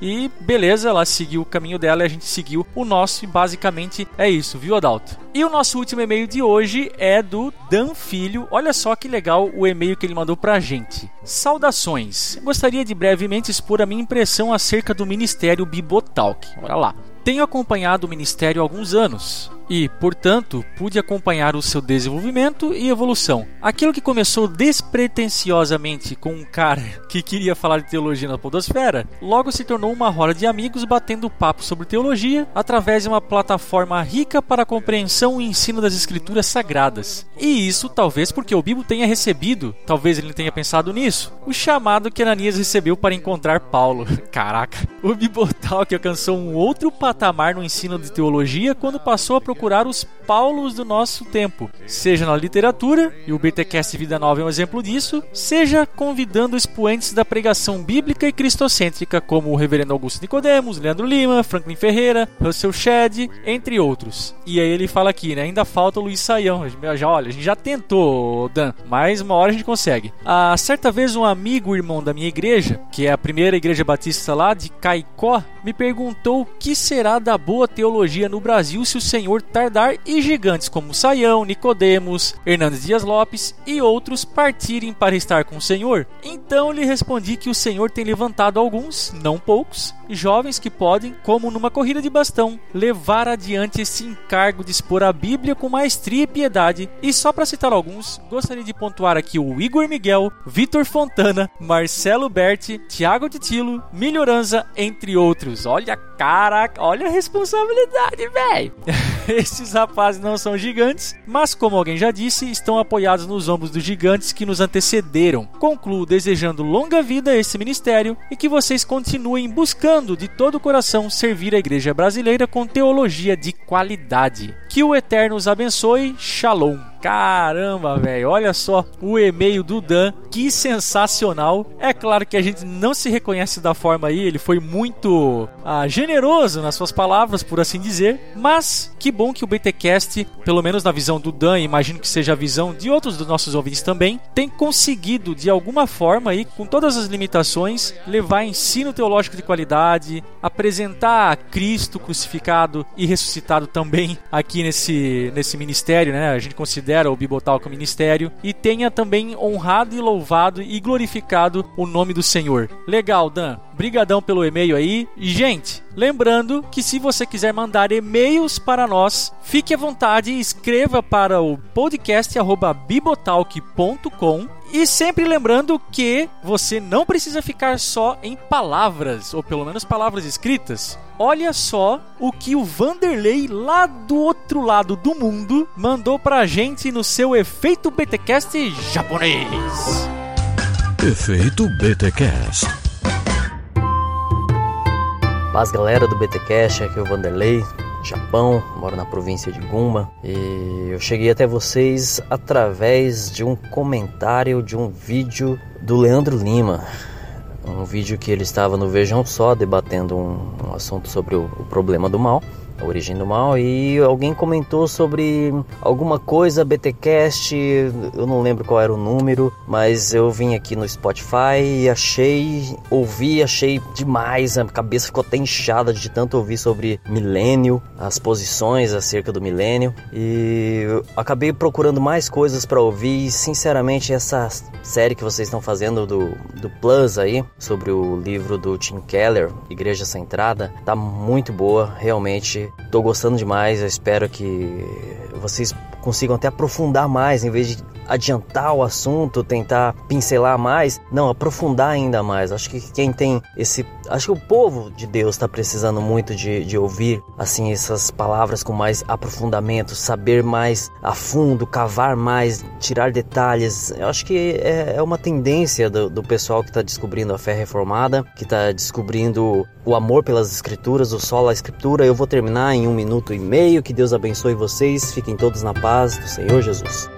[SPEAKER 10] e beleza, ela seguiu o caminho dela e a gente seguiu o nosso e basicamente é isso, viu, Adalto? E o nosso último e-mail de hoje é do Dan Filho. Olha só que legal o e-mail que ele mandou pra gente. Saudações. Gostaria de brevemente expor a minha impressão acerca do Ministério Bibotalk. Bora lá. Tenho acompanhado o ministério há alguns anos. E, portanto, pude acompanhar o seu desenvolvimento e evolução. Aquilo que começou despretensiosamente com um cara que queria falar de teologia na podosfera, logo se tornou uma roda de amigos batendo papo sobre teologia através de uma plataforma rica para a compreensão e ensino das escrituras sagradas. E isso talvez porque o Bibo tenha recebido, talvez ele tenha pensado nisso, o chamado que Ananias recebeu para encontrar Paulo. Caraca, o Bibotalk alcançou um outro patamar no ensino de teologia quando passou a procurar os Paulos do nosso tempo, seja na literatura, e o BTcast Vida Nova é um exemplo disso, seja convidando expoentes da pregação bíblica e cristocêntrica como o reverendo Augusto Nicodemos, Leandro Lima, Franklin Ferreira, Russell Shedd, entre outros. E aí ele fala aqui, né, ainda falta o Luiz Saião. Já, olha, a gente já tentou, Dan, mas uma hora a gente consegue. Ah, certa vez um amigo irmão da minha igreja, que é a primeira igreja batista lá de Caicó, me perguntou o que será da boa teologia no Brasil se o Senhor tardar e gigantes como Saião, Nicodemos, Hernandes Dias Lopes e outros partirem para estar com o Senhor. Então lhe respondi que o Senhor tem levantado alguns, não poucos, jovens que podem, como numa corrida de bastão, levar adiante esse encargo de expor a Bíblia com maestria e piedade. E só para citar alguns, gostaria de pontuar aqui o Igor Miguel, Vitor Fontana, Marcelo Berti, Tiago Titilo, Melhoranza, entre outros. Olha, caraca, olha a responsabilidade, velho. Esses rapazes não são gigantes, mas como alguém já disse, estão apoiados nos ombros dos gigantes que nos antecederam. Concluo desejando longa vida a esse ministério e que vocês continuem buscando de todo o coração servir a igreja brasileira com teologia de qualidade. Que o Eterno os abençoe. Shalom. Caramba, velho, olha só o e-mail do Dan, que sensacional. É claro que a gente não se reconhece da forma aí, ele foi muito ah, generoso nas suas palavras, por assim dizer, mas que bom que o BTcast, pelo menos na visão do Dan, imagino que seja a visão de outros dos nossos ouvintes também, tem conseguido de alguma forma aí, com todas as limitações, levar ensino teológico de qualidade, apresentar Cristo crucificado e ressuscitado também aqui nesse nesse ministério, né? A gente considera considera o Bibotal como ministério e tenha também honrado e louvado e glorificado o nome do Senhor. Legal, Dan. Brigadão pelo e-mail aí. E, gente, lembrando que se você quiser mandar e-mails para nós, fique à vontade e escreva para o podcast@bibotalk.com e sempre lembrando que você não precisa ficar só em palavras, ou pelo menos palavras escritas. Olha só o que o Vanderlei lá do outro lado do mundo mandou pra gente no seu efeito BTcast japonês.
[SPEAKER 9] Efeito BTcast.
[SPEAKER 11] Paz galera do BTcast, aqui é o Vanderlei, Japão, moro na província de Guma e eu cheguei até vocês através de um comentário de um vídeo do Leandro Lima. Um vídeo que ele estava no Vejam Só debatendo um, um assunto sobre o, o problema do mal a origem do mal e alguém comentou sobre alguma coisa BTcast, eu não lembro qual era o número, mas eu vim aqui no Spotify e achei, ouvi, achei demais, a cabeça ficou até inchada de tanto ouvir sobre milênio, as posições acerca do milênio e acabei procurando mais coisas para ouvir e sinceramente essa série que vocês estão fazendo do, do Plus aí, sobre o livro do Tim Keller, Igreja Centrada, tá muito boa, realmente Tô gostando demais, eu espero que vocês consigam até aprofundar mais em vez de adiantar o assunto, tentar pincelar mais, não, aprofundar ainda mais. Acho que quem tem esse. Acho que o povo de Deus está precisando muito de, de ouvir assim essas palavras com mais aprofundamento, saber mais a fundo, cavar mais, tirar detalhes. Eu acho que é, é uma tendência do, do pessoal que está descobrindo a fé reformada, que está descobrindo o amor pelas escrituras, o solo à escritura. Eu vou terminar em um minuto e meio. Que Deus abençoe vocês. Fiquem todos na paz do Senhor Jesus.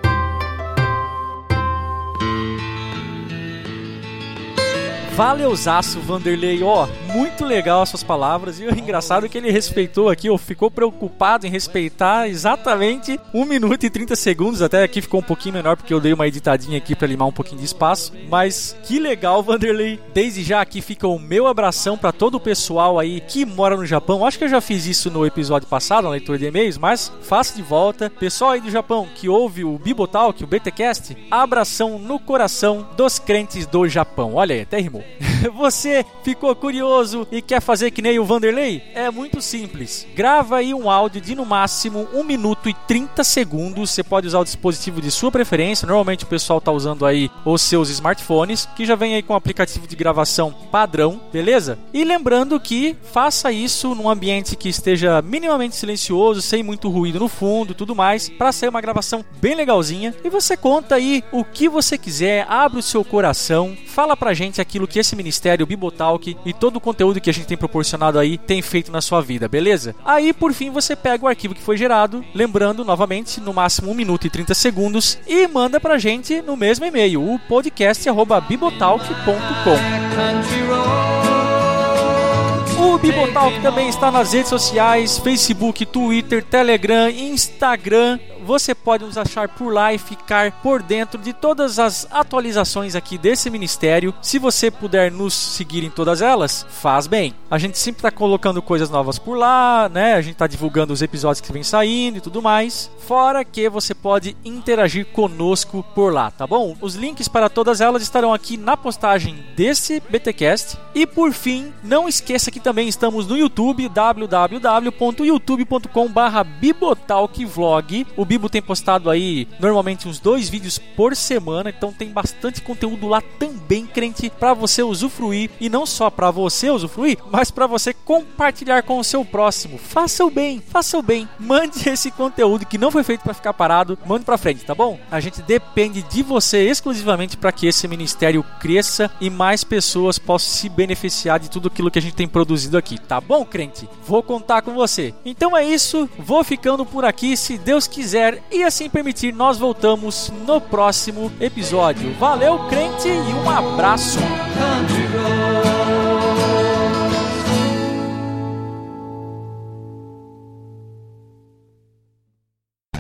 [SPEAKER 10] Valeuzaço, Vanderlei. Ó, muito legal as suas palavras. E o engraçado é que ele respeitou aqui, ou ficou preocupado em respeitar exatamente 1 minuto e 30 segundos. Até aqui ficou um pouquinho menor, porque eu dei uma editadinha aqui para limar um pouquinho de espaço. Mas que legal, Vanderlei. Desde já aqui fica o meu abração para todo o pessoal aí que mora no Japão. Acho que eu já fiz isso no episódio passado, na leitura de e-mails, mas faço de volta. Pessoal aí do Japão que ouve o Bibotalk, o BTcast, abração no coração dos crentes do Japão. Olha aí, até rimou. Você ficou curioso e quer fazer que nem o Vanderlei? É muito simples. Grava aí um áudio de no máximo 1 minuto e 30 segundos. Você pode usar o dispositivo de sua preferência. Normalmente o pessoal está usando aí os seus smartphones, que já vem aí com o aplicativo de gravação padrão, beleza? E lembrando que faça isso num ambiente que esteja minimamente silencioso, sem muito ruído no fundo, tudo mais, para sair uma gravação bem legalzinha. E você conta aí o que você quiser, abre o seu coração, fala pra gente aquilo que esse ministério Bibotalk e todo o conteúdo que a gente tem proporcionado aí tem feito na sua vida, beleza? Aí, por fim, você pega o arquivo que foi gerado, lembrando novamente, no máximo 1 minuto e 30 segundos, e manda pra gente no mesmo e-mail, o podcast@bibotalk.com. O Bibotalk também está nas redes sociais: Facebook, Twitter, Telegram, Instagram você pode nos achar por lá e ficar por dentro de todas as atualizações aqui desse ministério. Se você puder nos seguir em todas elas, faz bem. A gente sempre está colocando coisas novas por lá, né? A gente está divulgando os episódios que vem saindo e tudo mais. Fora que você pode interagir conosco por lá, tá bom? Os links para todas elas estarão aqui na postagem desse BTcast. E por fim, não esqueça que também estamos no YouTube www.youtube.com/bibotalkvlog. O Bibo tem postado aí normalmente uns dois vídeos por semana, então tem bastante conteúdo lá também, crente, para você usufruir e não só para você usufruir, mas para você compartilhar com o seu próximo. Faça o bem, faça o bem. Mande esse conteúdo que não foi feito para ficar parado, mande para frente, tá bom? A gente depende de você exclusivamente para que esse ministério cresça e mais pessoas possam se beneficiar de tudo aquilo que a gente tem produzido aqui, tá bom, crente? Vou contar com você. Então é isso, vou ficando por aqui, se Deus quiser e assim permitir, nós voltamos no próximo episódio. Valeu, crente, e um abraço.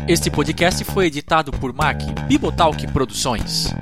[SPEAKER 10] Este podcast foi editado por Mac Bibotalk Produções.